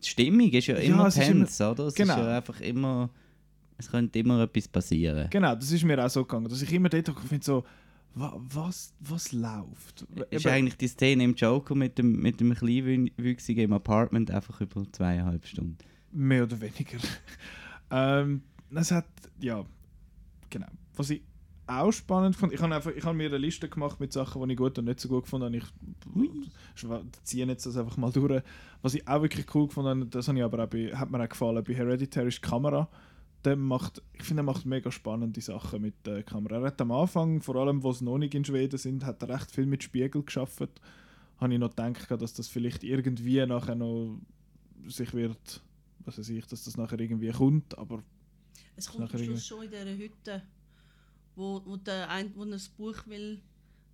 Die Stimmung ist ja Ja, immer es ist tense, oder? Es Genau. ist ja einfach immer... Es könnte immer etwas passieren. Genau, das ist mir auch so gegangen, dass ich immer dort finde so, wa, was, was läuft? Ist Eben- eigentlich die Szene im Joker mit dem, mit dem Kleinwüchsigen im Apartment einfach über zweieinhalb Stunden. Mehr oder weniger. Ähm, es hat, ja, genau. Was ich auch spannend fand, ich habe einfach, ich habe mir eine Liste gemacht mit Sachen, die ich gut und nicht so gut gefunden habe. Ich ziehe jetzt das einfach mal durch. Was ich auch wirklich cool gefunden habe, das habe ich aber auch bei, hat mir auch gefallen, bei Hereditary ist die Kamera. Der macht, ich finde, er macht mega spannende Sachen mit der Kamera. Er hat am Anfang, vor allem, wo es noch nicht in Schweden sind, hat er recht viel mit Spiegel geschafft. Habe ich noch gedacht, dass das vielleicht irgendwie nachher noch sich wird, was weiß ich, dass das nachher irgendwie kommt, aber Es kommt am Schluss schon in dieser Hütte, wo, wo der eine, wo das Buch will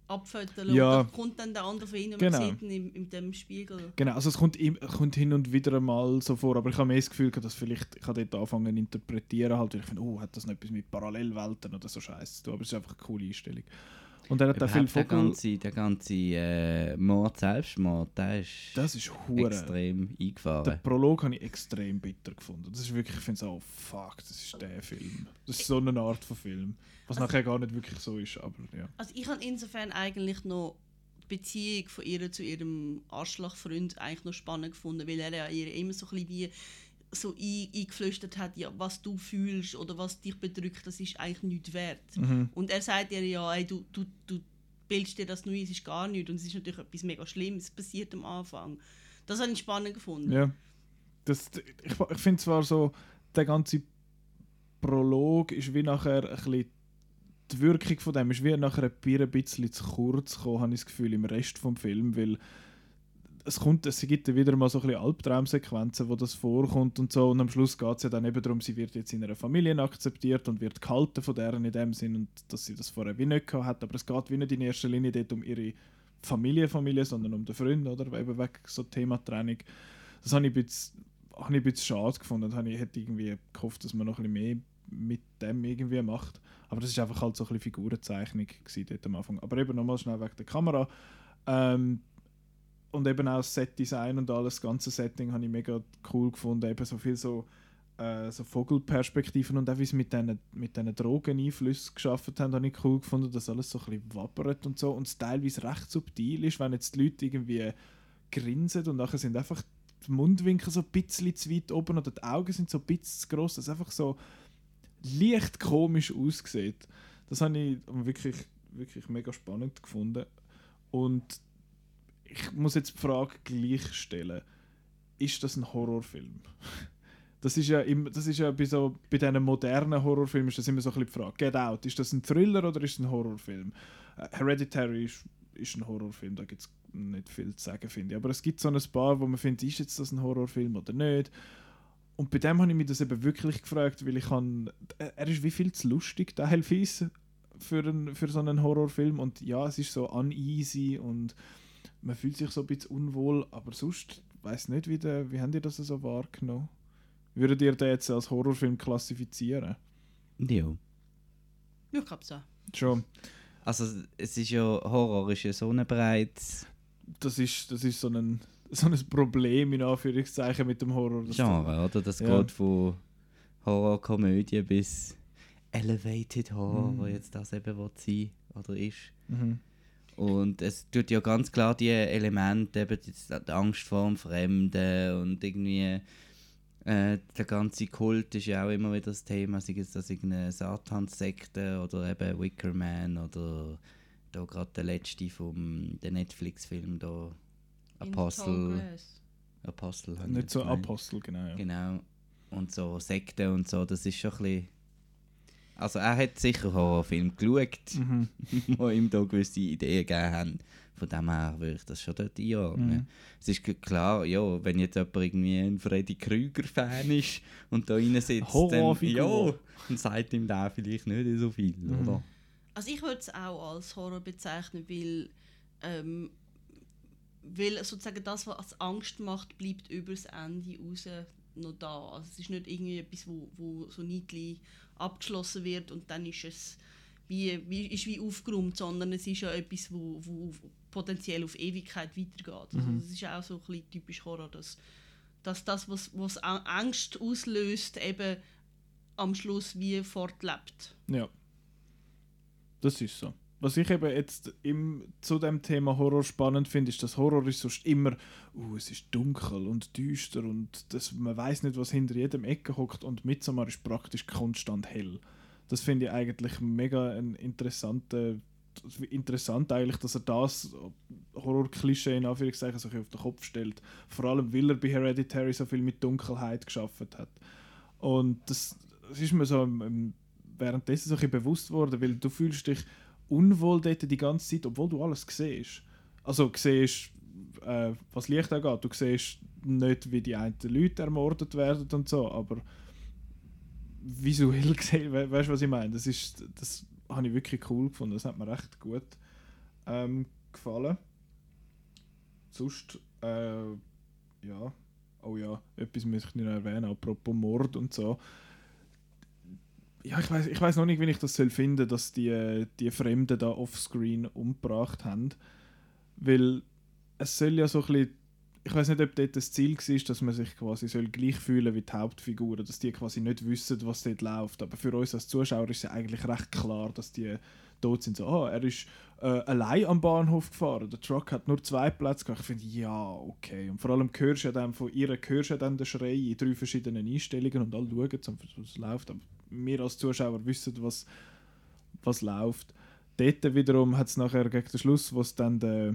abfotografieren Ja. und da kommt dann der andere von ihnen und Genau. man sieht ihn im, in dem Spiegel. Genau, also es kommt, kommt hin und wieder mal so vor, aber ich habe mehr das Gefühl, dass vielleicht, ich habe dort angefangen zu interpretieren, halt, weil ich finde, oh, hat das noch etwas mit Parallelwelten oder so Scheiße zu tun, aber es ist einfach eine coole Einstellung. Und er hat auch viel Überhaupt der Vogel... ganze, der ganze äh, Mord, Selbstmord, der ist Das ist hure. extrem Den eingefahren. Prolog habe ich extrem bitter gefunden. Das ist wirklich, ich finde so, oh fuck, das ist der Film. Das ist so eine Art von Film. Was Also- nachher gar nicht wirklich so ist, aber ja. Also ich habe insofern eigentlich noch die Beziehung von ihr zu ihrem Arschlochfreund eigentlich noch spannend gefunden, weil er ja ihr immer so ein bisschen wie so ein, eingeflüstert hat, ja, was du fühlst oder was dich bedrückt, das ist eigentlich nichts wert. Mhm. Und er sagt ihr ja, ey, du, du, du bildest dir das nur ein, es ist gar nichts. Und es ist natürlich etwas mega Schlimmes passiert am Anfang. Das habe ich spannend gefunden. Ja. Das, ich ich finde zwar so, der ganze Prolog ist wie nachher ein bisschen, die Wirkung von dem ist wie nachher ein bisschen zu kurz gekommen, habe ich das Gefühl, im Rest vom Film, weil es kommt, es gibt dann wieder mal so ein bisschen Albtraumsequenzen, wo das vorkommt und so und am Schluss geht es ja dann eben darum, sie wird jetzt in einer Familie akzeptiert und wird gehalten von deren in dem Sinn und dass sie das vorher wie nicht gehabt hat, aber es geht wie nicht in erster Linie dort um ihre Familie, Familie, sondern um den Freund, oder? Eben wegen so Thema Trennung. Das habe ich ein bisschen, habe ich ein bisschen schade gefunden. Ich hätte irgendwie gehofft, dass man noch ein bisschen mehr mit dem irgendwie macht. Aber das ist einfach halt so ein bisschen Figurenzeichnung dort am Anfang. Aber eben nochmal schnell wegen der Kamera. Ähm, und eben auch das Set-Design und alles, das ganze Setting habe ich mega cool gefunden. Eben so viel so, äh, so Vogelperspektiven und auch wie sie mit diesen mit diesen Drogeneinflüssen geschaffen haben, habe ich cool gefunden, dass alles so ein bisschen wappert und so. Und es teilweise recht subtil ist, wenn jetzt die Leute irgendwie grinsen und nachher sind einfach die Mundwinkel so ein bisschen zu weit oben oder die Augen sind so ein bisschen zu gross, dass es einfach so leicht komisch aussieht. Das habe ich wirklich, wirklich mega spannend gefunden. Und ich muss jetzt die Frage gleich stellen: Ist das ein Horrorfilm? <laughs> Das ist ja, immer, das ist ja bei, so, bei diesen modernen Horrorfilmen ist das immer so ein bisschen die Frage. Get Out, ist das ein Thriller oder ist es ein Horrorfilm? Äh, Hereditary ist, ist ein Horrorfilm, da gibt es nicht viel zu sagen, finde ich. Aber es gibt so ein paar, wo man findet, ist jetzt das ein Horrorfilm oder nicht? Und bei dem habe ich mich das eben wirklich gefragt, weil ich kann, er ist wie viel zu lustig teilweise für, einen, für so einen Horrorfilm und ja, es ist so uneasy und man fühlt sich so ein bisschen unwohl, aber sonst weiß nicht, wie, der, wie habt ihr das so wahrgenommen? Würdet ihr den jetzt als Horrorfilm klassifizieren? Ja. Ich glaube so. Schon. Also es ist ja, Horror ist ja so ein breites Das ist, das ist so, ein, so ein Problem in Anführungszeichen mit dem Horror. Genre, oder? Das Ja. geht von Horrorkomödie bis Elevated Horror, wo jetzt das eben sein oder ist. Mhm. Und es tut ja ganz klar die Elemente, eben die, Angst vor dem Fremden und irgendwie äh, der ganze Kult ist ja auch immer wieder das Thema, sei es das irgendeine Satanssekte oder eben Wicker Man oder da gerade der letzte vom der Netflix-Film da Apostel. Apostel Nicht so gemeint. Apostel, genau. Ja. Genau. Und so Sekten und so, das ist schon ein bisschen... Also er hat sicher Horrorfilme geschaut, Mhm. <laughs> die ihm da gewisse Ideen gegeben haben. Von dem her würde ich das schon dort einordnen. Mhm. Es ist klar, ja, wenn jetzt jemand irgendwie ein Freddy Krüger-Fan ist und da rein sitzt, dann, ja, dann sagt ihm der vielleicht nicht so viel, Mhm. oder? Also ich würde es auch als Horror bezeichnen, weil, ähm, weil sozusagen das, was Angst macht, bleibt übers Ende raus noch da. Also es ist nicht irgendwie etwas, wo, wo so niedlich abgeschlossen wird und dann ist es wie, wie, ist wie aufgeräumt, sondern es ist ja etwas, wo, wo potenziell auf Ewigkeit weitergeht. Also das ist auch so ein bisschen typisch Horror, dass, dass das, was, was Angst auslöst, eben am Schluss wie fortlebt. Ja. Das ist so. Was ich eben jetzt im, zu dem Thema Horror spannend finde, ist, dass Horror ist sonst immer, uh, es ist dunkel und düster und das, man weiß nicht, was hinter jedem Ecke hockt und Midsommar ist praktisch konstant hell. Das finde ich eigentlich mega ein interessant eigentlich, dass er das Horror-Klischee in Anführungszeichen so auf den Kopf stellt. Vor allem, weil er bei Hereditary so viel mit Dunkelheit geschaffen hat. Und das, das ist mir so währenddessen so ein bewusst worden, weil du fühlst dich unwohl dort die ganze Zeit, obwohl du alles siehst. Also siehst, äh, was Licht angeht, du siehst nicht, wie die einen Leute ermordet werden und so, aber visuell <laughs> gesehen, we weißt du, was ich meine? Das das habe ich wirklich cool gefunden, das hat mir recht gut ähm, gefallen. Sonst, äh, ja, oh ja, etwas möchte ich noch erwähnen, apropos Mord und so. Ja, ich weiß ich noch nicht, wie ich das soll finden, dass die, die Fremden da offscreen umgebracht haben. Weil es soll ja so ein bisschen, ich weiß nicht, ob dort das Ziel war, dass man sich quasi soll gleich fühlen wie die Hauptfiguren, dass die quasi nicht wissen, was dort läuft. Aber für uns als Zuschauer ist es ja eigentlich recht klar, dass die tot sind. So, ah, er ist äh, allein am Bahnhof gefahren. Der Truck hat nur zwei Plätze gehabt. Ich finde, ja, okay. Und vor allem hörst du ja dann von ihr hörst du ja dann den Schrei in drei verschiedenen Einstellungen und alle schauen, was läuft. Aber wir als Zuschauer wissen, was, was läuft. Dort wiederum hat es nachher gegen den Schluss, was dann der,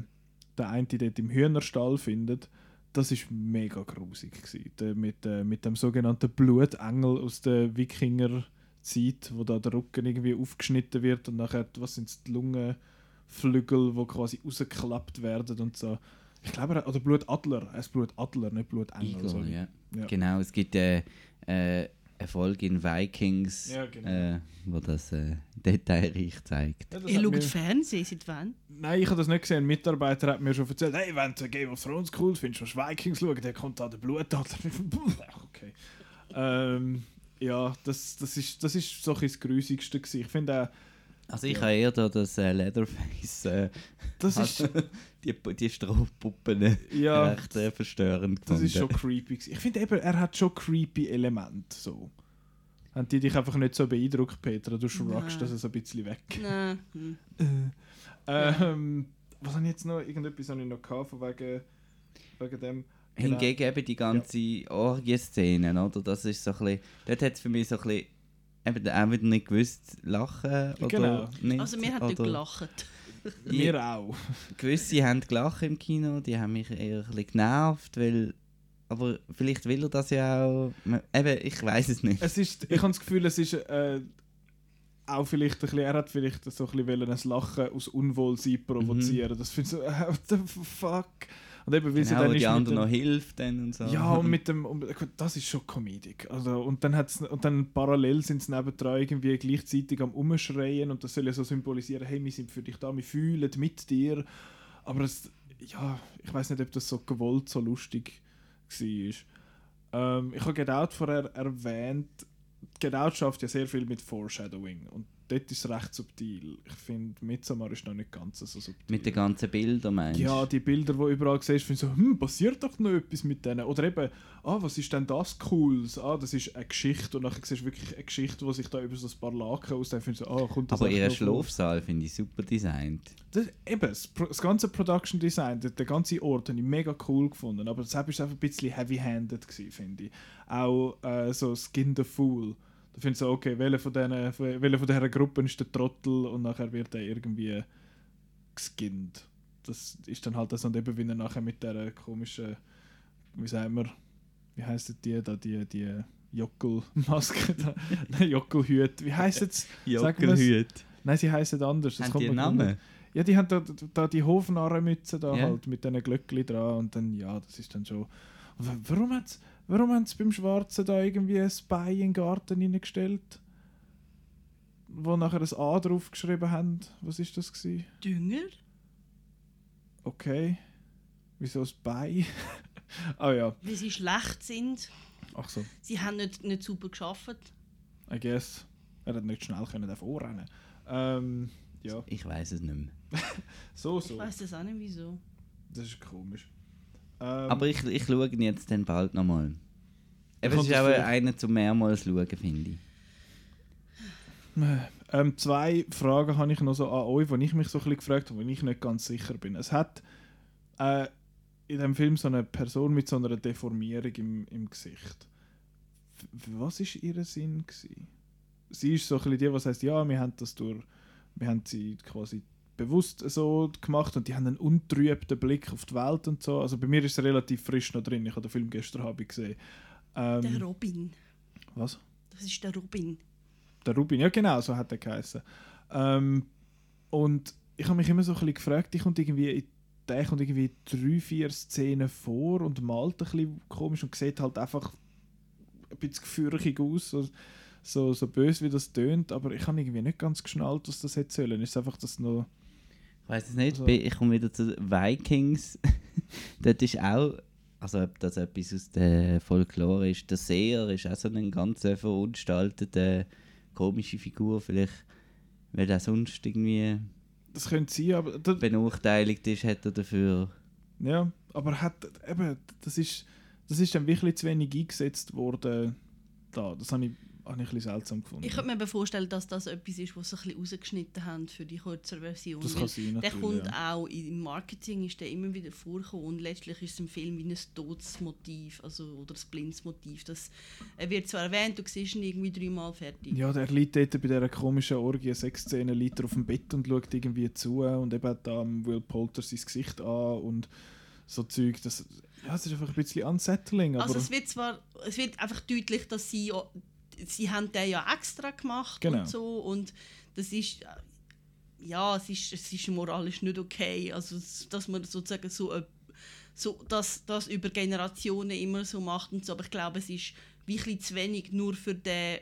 der eine dort im Hühnerstall findet, das ist mega grusig gewesen. Der, mit, äh, mit dem sogenannten Blutengel aus der Wikinger-Zeit, wo da der Rücken irgendwie aufgeschnitten wird und nachher, was sind die Lungenflügel, wo quasi rausgeklappt werden und so. Ich glaube, er- oder Blutadler, er ist Blutadler, nicht Blutengel. Sorry. ja. Ja. Genau, es gibt äh, äh, eine Folge in Vikings, Ja, genau. äh, wo das äh, detailreich zeigt. Ja, das Ihr schaut Fernsehen, seit wann? Nein, ich habe das nicht gesehen. Ein Mitarbeiter hat mir schon erzählt, hey, wenn du Game of Thrones cool findest, musst du Vikings schauen, dann kommt da der Blutadler. okay. Ähm, ja, das, das, ist, das ist so ein das Grusigste gewesen. Ich finde auch, Also ich Ja. habe eher da das äh, Leatherface, äh, das ist, <laughs> die, die Strohpuppen äh, ja, <laughs> recht äh, verstörend das ist schon gefunden. creepy. gewesen. Ich finde eben, er hat schon creepy Elemente. So. Haben die dich einfach nicht so beeindruckt, Petra? Du schruckst Nein. das so ein bisschen weg. Nein. Hm. <laughs> Ähm, was habe ich jetzt noch? Irgendetwas habe ich noch gehabt, von wegen, wegen dem. Genau. Hingegen eben die ganze Orgie-Szene, oder? Das ist so ein bisschen, dort hat es für mich so ein bisschen, eben auch wieder nicht gewusst, lachen oder Genau. nicht. Also wir haben nicht gelacht. Wir auch. <laughs> Gewisse haben gelacht im Kino, die haben mich eher ein bisschen genervt, weil, aber vielleicht will er das ja auch, eben, ich weiß es nicht. Es ist, ich habe das Gefühl, es ist äh, auch vielleicht ein bisschen, er hat vielleicht so ein bisschen ein Lachen aus Unwohlsein provozieren. Das finde ich so, <laughs> what the fuck? Und eben, wie sie Genau, dann die anderen noch hilft dann und so. Ja, und <laughs> mit dem, und, das ist schon Comedic. Also, und, dann hat's, und dann parallel sind sie nebendran irgendwie gleichzeitig am Umschreien und das soll ja so symbolisieren, hey, wir sind für dich da, wir fühlen mit dir. Aber es, ja, ich weiß nicht, ob das so gewollt so lustig war. Ähm, ich habe Get Out vorher erwähnt. Get Out schafft ja sehr viel mit Foreshadowing und dort ist es recht subtil. Ich finde, Midsommar ist noch nicht ganz so subtil. Mit den ganzen Bildern, meinst du? Ja, die Bilder, die überall siehst, finde ich so, hm, passiert doch noch etwas mit denen. Oder eben, ah, was ist denn das Cooles? Ah, das ist eine Geschichte. Und dann siehst du wirklich eine Geschichte, die sich da über so ein paar Laken ausdenkt. Finde so, ah, kommt das aber ihren? Schlafsaal finde ich super designt. Das, eben, das, das ganze Production Design, der, der ganze Ort, habe ich mega cool gefunden. Aber das war einfach ein bisschen heavy-handed, finde ich. Auch äh, so Skin the Fool. Da finde ich so, okay, welcher von diesen welcher von dieser Gruppen ist der Trottel und nachher wird er irgendwie geskinnt. Das ist dann halt das und eben, wie er nachher mit der komischen, wie sagen wir, wie heisst die da, die, die Jockelmaske da, <laughs> Nein, Jockelhüte, wie heisst es? Jockelhüt. Nein, sie heißen anders. das Haben kommt die einen Namen? Ja, die haben da, da die Hofnarrenmütze da Ja. halt mit diesen Glöckli dran und dann, ja, das ist dann schon... Warum hat's, warum haben sie beim Schwarzen da irgendwie ein Bein in den Garten reingestellt? Wo nachher ein A draufgeschrieben haben. Was ist das gewesen? Dünger? Okay. Wieso ein Bein? <laughs> ah ja, Weil sie schlecht sind. ach so, Sie haben nicht, nicht super geschafft. I guess. Er hat nicht schnell können davor rennen. Ähm, ja, Ich weiß es nicht mehr. <laughs> so, Ich so. weiß das auch nicht wieso. Das ist komisch. Ähm, Aber ich, ich schaue ihn jetzt dann bald nochmal. Es ist auch vielleicht- einer zum mehrmals schauen, finde ich. Ähm, zwei Fragen habe ich noch so an euch, wo ich mich so ein bisschen gefragt habe, wo ich nicht ganz sicher bin. Es hat äh, in dem Film so eine Person mit so einer Deformierung im, im Gesicht. Was ist ihr Sinn gewesen? Sie ist so ein bisschen die, was heißt, ja, wir haben das durch, wir haben sie quasi bewusst so gemacht und die haben einen untrübten Blick auf die Welt und so. Also bei mir ist es relativ frisch noch drin. Ich habe den Film gestern Abend gesehen. Der Ähm, Robin. was? Das ist der Robin. Der Rubin, ja genau, so hat er geheißen. Ähm, und ich habe mich immer so ein bisschen gefragt, ich kommt irgendwie, der kommt irgendwie drei, vier Szenen vor und malt ein bisschen komisch und sieht halt einfach ein bisschen gefürchtig aus, so, so, so böse wie das tönt, aber ich habe irgendwie nicht ganz geschnallt, was das hätte sollen. Ist einfach das noch... Ich weiß es nicht, Also- ich komme wieder zu Vikings. <laughs> Dort ist auch, also ob das etwas aus der Folklore ist, der Seher ist auch so eine ganz verunstaltete, komische Figur. Vielleicht, weil er sonst irgendwie Das könnte sein, aber... Benachteiligt ist, hat er dafür. Ja, aber hat eben, das ist, das ist dann wirklich zu wenig eingesetzt worden da. Das habe ich habe ich ein bisschen seltsam gefunden. Ich könnte mir vorstellen, dass das etwas ist, was sie ein bisschen rausgeschnitten haben für die kurze Version. Das kann sein, Der kommt ja. auch im Marketing ist der immer wieder vorgekommen und letztlich ist es im Film wie ein Todesmotiv also, oder ein blindes Motiv. Das, er wird zwar erwähnt, du siehst ihn irgendwie dreimal fertig. Ja, der liegt dort bei dieser komischen Orgie, Sexszene, liegt er auf dem Bett und schaut irgendwie zu und eben hat da Will Poulter sein Gesicht an und so Zeug. Das, ja, es ist einfach ein bisschen unsettling, aber Also es wird zwar, es wird einfach deutlich, dass sie, sie haben den ja extra gemacht Genau. und so und das ist, äh, ja, es ist, es ist moralisch nicht okay, also dass man sozusagen so, äh, so dass das über Generationen immer so macht und so, aber ich glaube, es ist wirklich zu wenig nur für den,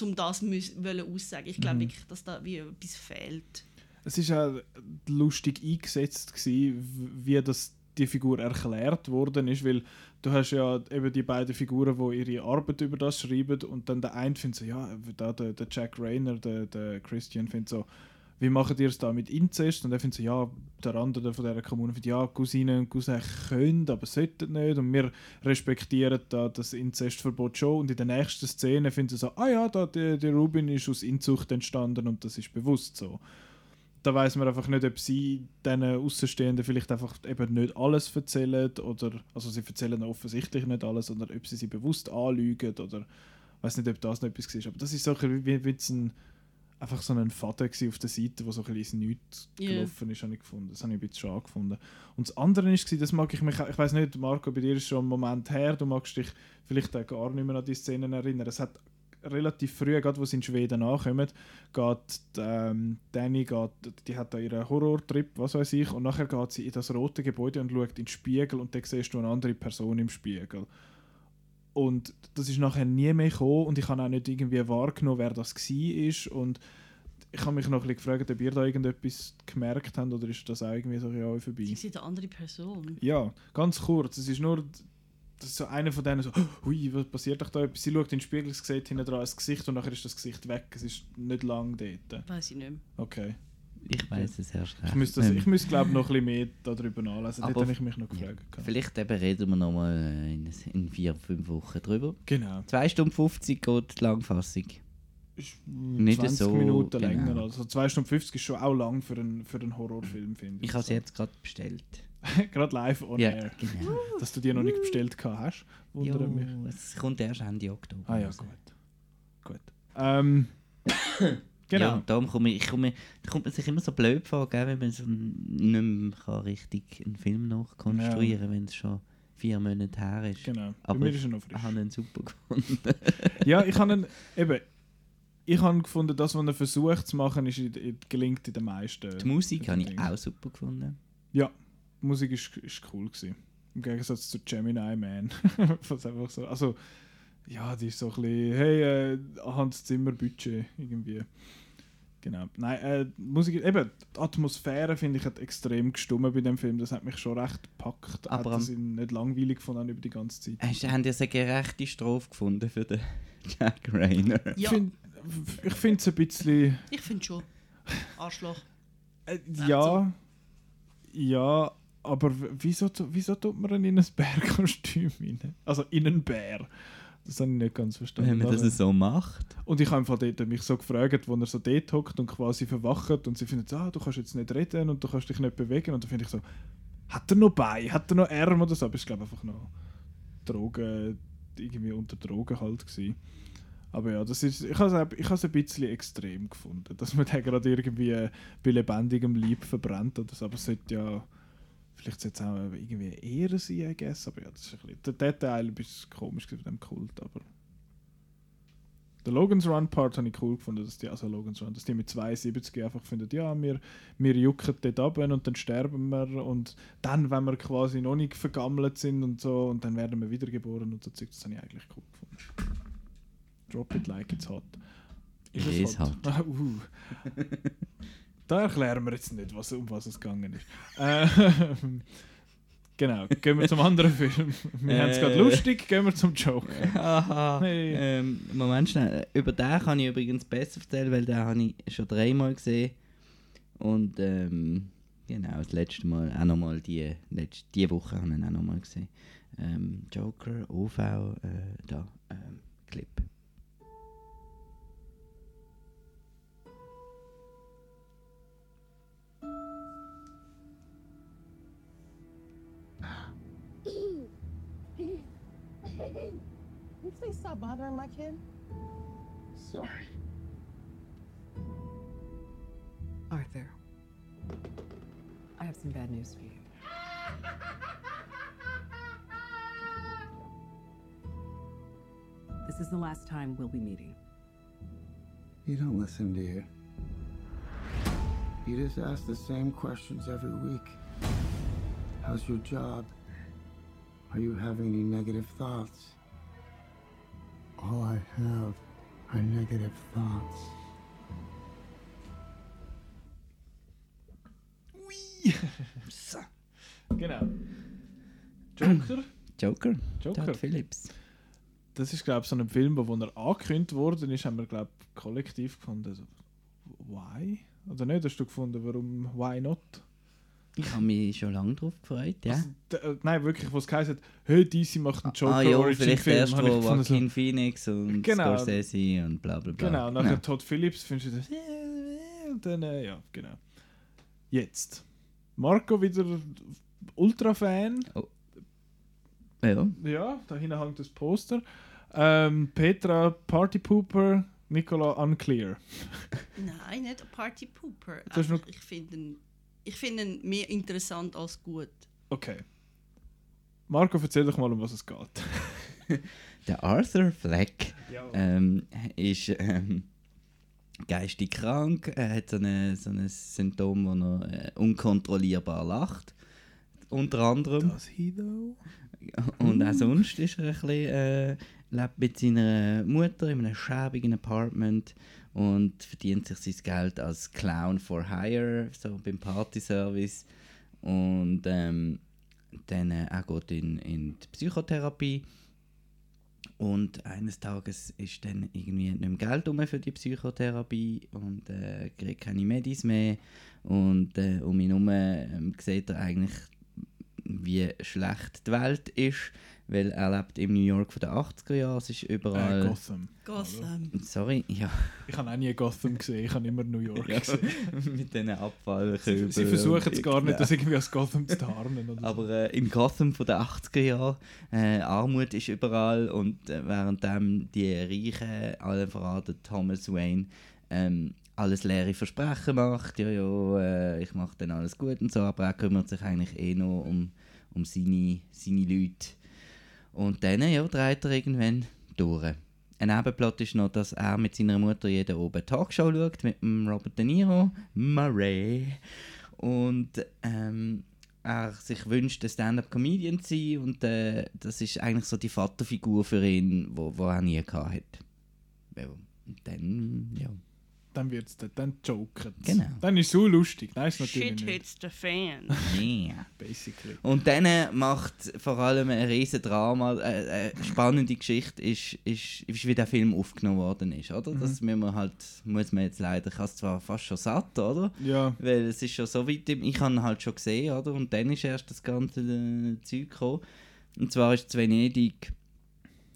um das wollen aussagen. Ich glaube Mhm. wirklich, dass da wie etwas fehlt. es ist auch lustig eingesetzt gewesen, wie das die Figur erklärt worden ist, weil du hast ja eben die beiden Figuren, die ihre Arbeit über das schreiben und dann der eine findet so, ja, da der, der Jack Rayner, der, der Christian findet so, wie macht ihr es da mit Inzest? Und er findet so, ja, der andere von dieser Kommune findet, ja, Cousinen und Cousins können, aber sollten nicht. Und wir respektieren da das Inzestverbot schon. Und in der nächsten Szene finden sie so, ah ja, da, der, der Rubin ist aus Inzucht entstanden und das ist bewusst so da weiß man einfach nicht, ob sie diesen Außenstehenden vielleicht einfach eben nicht alles erzählen oder also sie erzählen offensichtlich nicht alles, sondern ob sie sie bewusst anlügen oder weiß nicht, ob das noch etwas war. Aber das ist so ein bisschen wie, wie ein, einfach so ein Faden auf der Seite, wo so ein bisschen Nichts Ja. gelaufen ist, habe ich gefunden. Das habe ich ein bisschen schade gefunden. Und das andere ist, das mag ich mich, auch- ich weiß nicht, Marco, bei dir ist schon ein Moment her, du magst dich vielleicht auch gar nicht mehr an die Szenen erinnern. Es hat relativ früh, gerade wo sie in Schweden ankommen, geht ähm, Danny, geht, die hat da ihren Horrortrip, was weiß ich, und nachher geht sie in das rote Gebäude und schaut in den Spiegel und dann siehst du eine andere Person im Spiegel. Und das ist nachher nie mehr gekommen und ich habe auch nicht irgendwie wahrgenommen, wer das war und ich habe mich noch ein bisschen gefragt, ob ihr da irgendetwas gemerkt habt oder ist das auch irgendwie so euch vorbei? Sie sind eine andere Person. Ja, ganz kurz. Es ist nur das ist so einer von denen so, <gasps> hui, was passiert doch da? etwas? Sie schaut in den Spiegel, sie sieht hinten dran das Gesicht und nachher ist das Gesicht weg. Es ist nicht lang dort. Weiß ich nicht mehr. Okay. Ich weiß es erst recht. Ich müsste, das, ich müsste glaube ich, noch ein bisschen mehr darüber nachlesen. Dort Aber- habe ich mich noch gefragt. ja, vielleicht eben reden wir nochmal in, in vier, fünf Wochen drüber. Genau. 2 Stunden 50 geht die Langfassung. Ist Nicht 20 so, Minuten genau. länger. Also 2 Stunden 50 ist schon auch lang für einen, für einen Horrorfilm, finde ich. Ich habe es jetzt gerade bestellt. <laughs> Gerade live on Ja, air. genau. Dass du die noch nicht bestellt hast, wundert Jo, mich. es kommt erst Ende Oktober. Ah ja, raus. gut. Gut. Ähm, <coughs> genau. Ja, darum komme ich, ich komme, da kommt man sich immer so blöd vor, gell, wenn man so nicht mehr kann richtig einen Film nachkonstruieren kann, wenn es schon vier Monate her ist. Genau. Bei Aber mir ich ist er noch frisch. habe ihn super <laughs> gefunden. Ja, ich habe ihn, eben, ich habe gefunden, das, was er versucht zu machen, ist, in- in- gelingt in den meisten. Die Musik habe ich auch super gefunden. Ja, die Musik ist, ist cool gewesen. Im Gegensatz zu Gemini Man. <laughs> Was einfach so, also, ja, die ist so ein bisschen, hey, äh, Hans Zimmer Budget irgendwie. Genau. Nein, äh, die Musik, eben, die Atmosphäre finde ich hat extrem gestummen bei dem Film. Das hat mich schon recht gepackt. Aber hat das am- ihn nicht langweilig gefunden über die ganze Zeit. Hast, haben die eine gerechte Strophe gefunden für den <laughs> Jack Rayner? Ja, ich finde es ein bisschen. ich finde schon. Arschloch. Äh, Ja, ja, aber wieso, wieso tut man ihn in ein Bärkostüm rein? Also in einen Bär. Das habe ich nicht ganz verstanden. Wenn man aber- das so macht. und ich habe einfach dort mich so gefragt, wo er so dort hockt und quasi verwacht und sie findet, ah, du kannst jetzt nicht reden und du kannst dich nicht bewegen. Und dann finde ich so, hat er noch Bein, hat er noch Arme oder so? Aber es glaube einfach noch Drogen, irgendwie unter Drogen halt gewesen. Aber ja, das ist, ich habe es ich ein bisschen extrem gefunden, dass man <laughs> den gerade irgendwie bei lebendigem Leib verbrennt oder so. Aber es sollte ja, vielleicht sollte es auch irgendwie Ehre sein, I guess. Aber ja, das ist ein bisschen, der, Teil ein bisschen komisch von dem Kult, aber... Der Logan's Run Part habe ich cool gefunden, dass die, also Logan's Run, dass die mit 72 einfach finden, ja, wir, wir jucken dort ab und dann sterben wir und dann, wenn wir quasi noch nicht vergammelt sind und so und dann werden wir wiedergeboren und so das habe ich eigentlich cool gefunden. Drop it like it's hot. It is hot. Ah, <laughs> uh. da erklären wir jetzt nicht, was, um was es gegangen ist. Ähm, genau, gehen wir zum anderen Film. Wir haben es gerade Äh. lustig, gehen wir zum Joker. Aha. Hey. Ähm, Moment schnell. Über den kann ich übrigens besser erzählen, weil den habe ich schon dreimal gesehen. Und ähm, genau, das letzte Mal auch nochmal die, letzte, die Woche habe ich ihn auch nochmal gesehen. Ähm, Joker, OV, äh, da, ähm, Clip. Can you please stop bothering my kid? Sorry. Arthur, I have some bad news for you. This is the last time we'll be meeting. You don't listen, do you? You just ask the same questions every week. How's your job? Are you having any negative thoughts? All I have are negative thoughts. <laughs> Genau. Joker. <clears throat> Joker. Joker. Todd Phillips. Das ist, glaube ich, so ein Film, wo er angekündigt worden ist, haben wir, glaube ich, kollektiv gefunden. Also, why? Oder nicht? Hast du gefunden, warum why not? Ich habe mich schon lange darauf gefreut, ja. Also, d- äh, nein, wirklich, was es geheißen hat, hey, DC macht einen Joker ah ja, Origin vielleicht Film. erst, wo gefunden, so, Joaquin Phoenix und Genau. Scorsese und bla bla bla. Genau, nachher Todd Phillips findest du das, äh, und dann, äh, ja, genau. Jetzt. Marco wieder Ultra-Fan. Ja. Ja, da hinten hängt das Poster. Ähm, Petra Party Pooper, Nicola Unclear. Nein, nicht ein Party Pooper. Das ist Einfach, ich finde ich finde ihn mehr interessant als gut. Okay. Marco, erzähl doch mal, um was es geht. <laughs> Der Arthur Fleck ähm, ist ähm, geistig krank. Er hat so ein so eine Symptom, wo er äh, unkontrollierbar lacht. Unter anderem. He though? Und auch sonst ist er ein bisschen, äh, lebt mit seiner Mutter in einem schäbigen Apartment und verdient sich sein Geld als Clown for Hire, so beim Partyservice. Und ähm, dann äh, er geht in, in die Psychotherapie. Und eines Tages ist dann irgendwie nicht mehr Geld rum für die Psychotherapie und äh, kriegt keine Medis mehr. Und äh, um ihn herum ähm, sieht er eigentlich, wie schlecht die Welt ist, weil er lebt im New York von den 80er Jahren. Es ist überall. Äh, Gotham. Gotham. Sorry, ja. Ich habe auch nie Gotham gesehen, ich habe immer New York ja gesehen. <laughs> mit diesen Sie, Abfallkübeln. sie versuchen es gar nicht, das irgendwie als Gotham zu tarnen. Oder so. Aber äh, in Gotham von den 80er Jahren, äh, Armut ist überall und äh, währenddem die Reichen, allen voran der Thomas Wayne, ähm, alles leere Versprechen macht, ja, ja, äh, ich mache dann alles gut und so, aber er kümmert sich eigentlich eh nur um, um seine, seine Leute. Und dann, ja, dreht er irgendwann durch. Ein Nebenplot ist noch, dass er mit seiner Mutter jeden oben Talkshow schaut, mit dem Robert De Niro, Murray. Und ähm, er sich wünscht, ein Stand-up-Comedian zu sein und äh, das ist eigentlich so die Vaterfigur für ihn, wo, wo er nie gehabt hat. Ja, und dann, ja. Dann wird es dann Joker. Genau. Dann ist es so lustig. Nein, ist natürlich Shit nicht. hits the fan. Yeah. Basically. Und dann äh, macht vor allem ein riesen Drama, äh, eine spannende Geschichte ist, ist, ist, wie der Film aufgenommen worden ist, oder? Mhm. Das müssen wir halt, muss man jetzt leider, ich habe es zwar fast schon satt, oder? Ja. Weil es ist schon so weit, ich habe ihn halt schon gesehen, oder? Und dann ist erst das ganze äh, Zeug gekommen. Und zwar ist zu Venedig,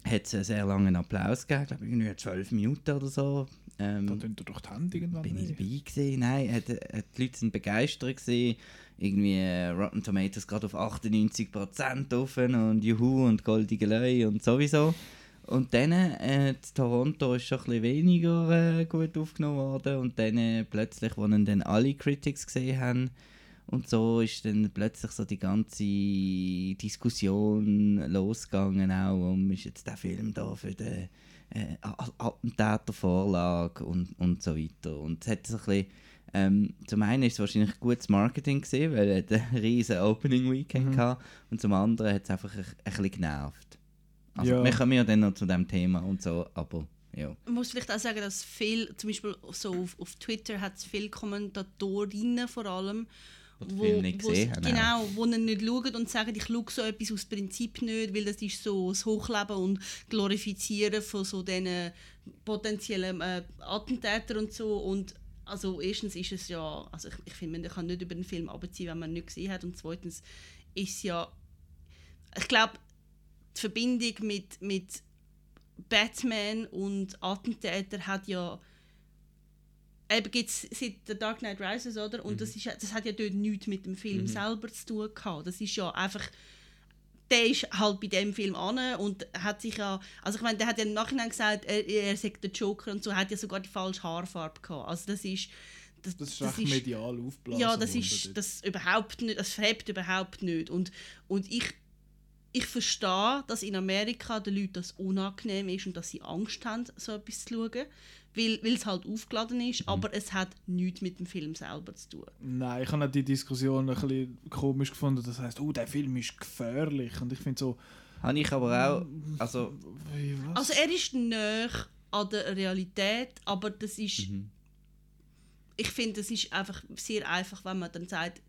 hat es einen sehr langen Applaus gegeben, glaube irgendwie 12 Minuten oder so. Ähm, Da tun doch die Hände irgendwann bin ich dabei gewesen? Nein, hat, hat, die Leute sind begeistert gewesen. Irgendwie äh, Rotten Tomatoes gerade auf 98% offen und Juhu und goldige Löi und sowieso. Und dann, äh, Toronto ist schon ein bisschen weniger äh, gut aufgenommen worden und dann äh, plötzlich, ihn dann alle Critics gesehen haben und so ist dann plötzlich so die ganze Diskussion losgegangen auch um, ist jetzt der Film da für den äh, Attentätervorlage und, und so weiter. Und es hat so ein bisschen, ähm, zum einen ist es wahrscheinlich gutes Marketing gesehen, weil er ein <laughs> riesen Opening Weekend Mhm. hatte, und zum anderen hat es einfach ein, ein bisschen genervt. Also Ja. wir kommen ja dann noch zu dem Thema und so, aber ja. Man muss vielleicht auch sagen, dass viel, zum Beispiel so auf, auf Twitter hat es viele Kommentatorinnen vor allem, den Film nicht gesehen haben, Genau, wo ihn nicht schauen und sagen, ich schaue so etwas aus Prinzip nicht, weil das ist so das Hochleben und Glorifizieren von so diesen potenziellen äh, Attentätern und so. Und also erstens ist es ja, also ich, ich finde, man kann nicht über den Film abziehen, wenn man ihn nicht gesehen hat. Und zweitens ist ja, ich glaube, die Verbindung mit, mit Batman und Attentäter hat ja eben gibt's seit The Dark Knight Rises, oder? Und das, ist, das hat ja dort nichts mit dem Film Mhm. selber zu tun gehabt. Das ist ja einfach der ist halt bei dem Film an und hat sich ja, also ich meine, der hat ja im Nachhinein gesagt, er, er sagt der Joker und so, hat ja sogar die falsche Haarfarbe gehabt. Also das ist das, Das ist echt medial aufgeblasen Ja, das ist das überhaupt nicht, das verhebt überhaupt nicht und und ich ich verstehe, dass in Amerika den Leuten das unangenehm ist und dass sie Angst haben, so etwas zu schauen, weil, es halt aufgeladen ist, Mhm. aber es hat nichts mit dem Film selber zu tun. Nein, ich habe die Diskussion ein bisschen komisch gefunden. Das heißt, oh, der Film ist gefährlich. Und ich finde so. Habe ich aber auch. Also, Wie, was? Also er ist näher an der Realität, aber das ist, Mhm. ich finde, es ist einfach sehr einfach, wenn man dann sagt,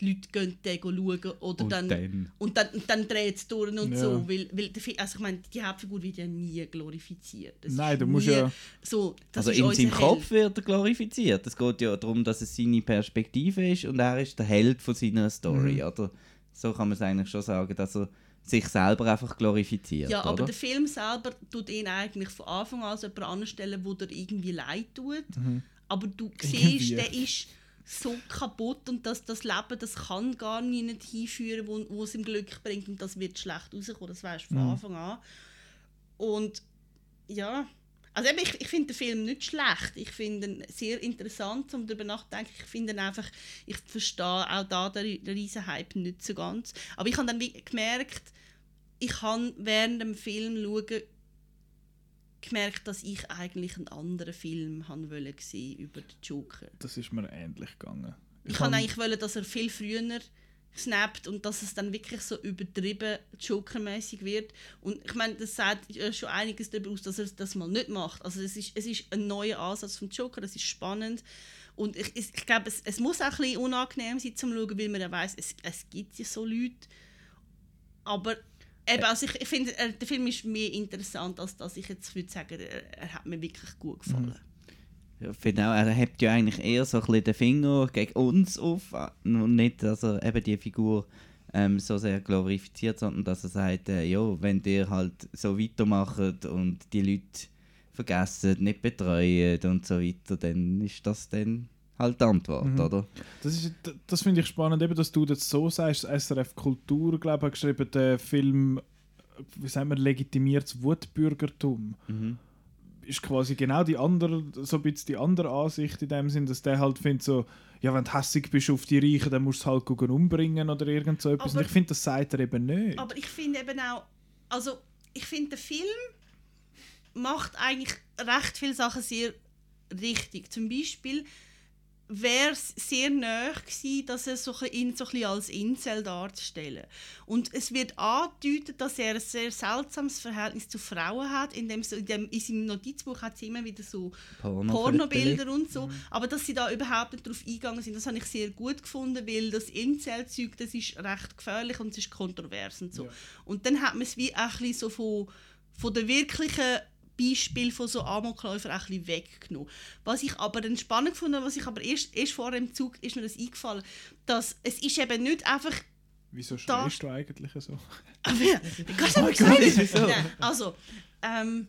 die Leute gehen den schauen oder Und dann, dann. und dann, und dann dreht es durch und Ja. so, weil, weil also ich meine, die Hauptfigur wird ja nie glorifiziert. Das Nein, du musst ja- So, das also in seinem Kopf wird er glorifiziert. Es geht ja darum, dass es seine Perspektive ist und er ist der Held von seiner Story, Mhm. oder? So kann man es eigentlich schon sagen, dass er sich selber einfach glorifiziert, Ja, aber oder? der Film selber tut ihn eigentlich von Anfang an als jemand anstellen, wo dir irgendwie leid tut. Mhm. Aber du siehst, der ist so kaputt und das, das Leben, das kann gar nicht hinführen, wo, wo es ihm Glück bringt und das wird schlecht rauskommen, das weißt du von Mhm. Anfang an. Und ja, also eben, ich, ich finde den Film nicht schlecht, ich finde ihn sehr interessant, um darüber nachzudenken. Ich finde ihn einfach, ich verstehe auch da den, den riesen Hype nicht so ganz. Aber ich habe dann gemerkt, ich habe während dem Film schauen gemerkt, dass ich eigentlich einen anderen Film haben wollte über den Joker. Das ist mir ähnlich gegangen. Ich, kann- kann eigentlich wollen, dass er viel früher snappt und dass es dann wirklich so übertrieben Joker-mäßig wird. Und ich meine, das sagt schon einiges darüber aus, dass er das mal nicht macht. Also es ist, es ist ein neuer Ansatz vom Joker, es ist spannend. Und ich, ich, ich glaube, es, es muss auch ein bisschen unangenehm sein zum Schauen, weil man ja weiss, es, es gibt ja so Leute. Aber eben, also ich, ich finde, äh, der Film ist mehr interessant, als dass ich jetzt würde sagen, er, er hat mir wirklich gut gefallen. Ich finde auch, er hebt ja eigentlich eher so ein bisschen den Finger gegen uns auf und nicht, dass er eben die Figur ähm, so sehr glorifiziert, sondern dass er sagt, äh, ja, wenn ihr halt so weitermacht und die Leute vergessen, nicht betreuen und so weiter, dann ist das dann halt die Antwort, Mhm. oder? Das, ist- das finde ich spannend, eben, dass du das so sagst. SRF Kultur, glaube ich, hat geschrieben, der Film, wie sagen wir, legitimiert das Wutbürgertum. Mhm. Ist quasi genau die andere, so ein bisschen die andere Ansicht in dem Sinn, dass der halt findet so, ja, wenn du hässig bist auf die Reichen, dann musst du halt gucken, umbringen oder irgend so etwas. Aber- Und ich finde, das sagt er eben nicht. Aber ich finde eben auch, also ich finde der Film macht eigentlich recht viele Sachen sehr richtig. Zum Beispiel wäre es sehr nahe gewesen, dass er so ein- ihn so ein als Incel darzustellen. Und es wird angedeutet, dass er ein sehr seltsames Verhältnis zu Frauen hat. In, dem, so- in, dem, in seinem Notizbuch hat sie immer wieder so Porno- Pornobilder und so. Aber dass sie da überhaupt nicht drauf eingegangen sind, das habe ich sehr gut gefunden, weil das Incel-Zeug, das ist recht gefährlich und es ist kontrovers und so. Und dann hat man es wie auch ein bisschen so von, von der wirklichen Beispiel von so Amokläufer auch ein bisschen weggenommen. Was ich aber dann spannend fand, was ich aber erst, erst vor dem Zug ist mir das eingefallen, dass es ist eben nicht einfach Wieso schreist du eigentlich so? <laughs> aber kannst du Oh aber wieso? Nein, also, ähm,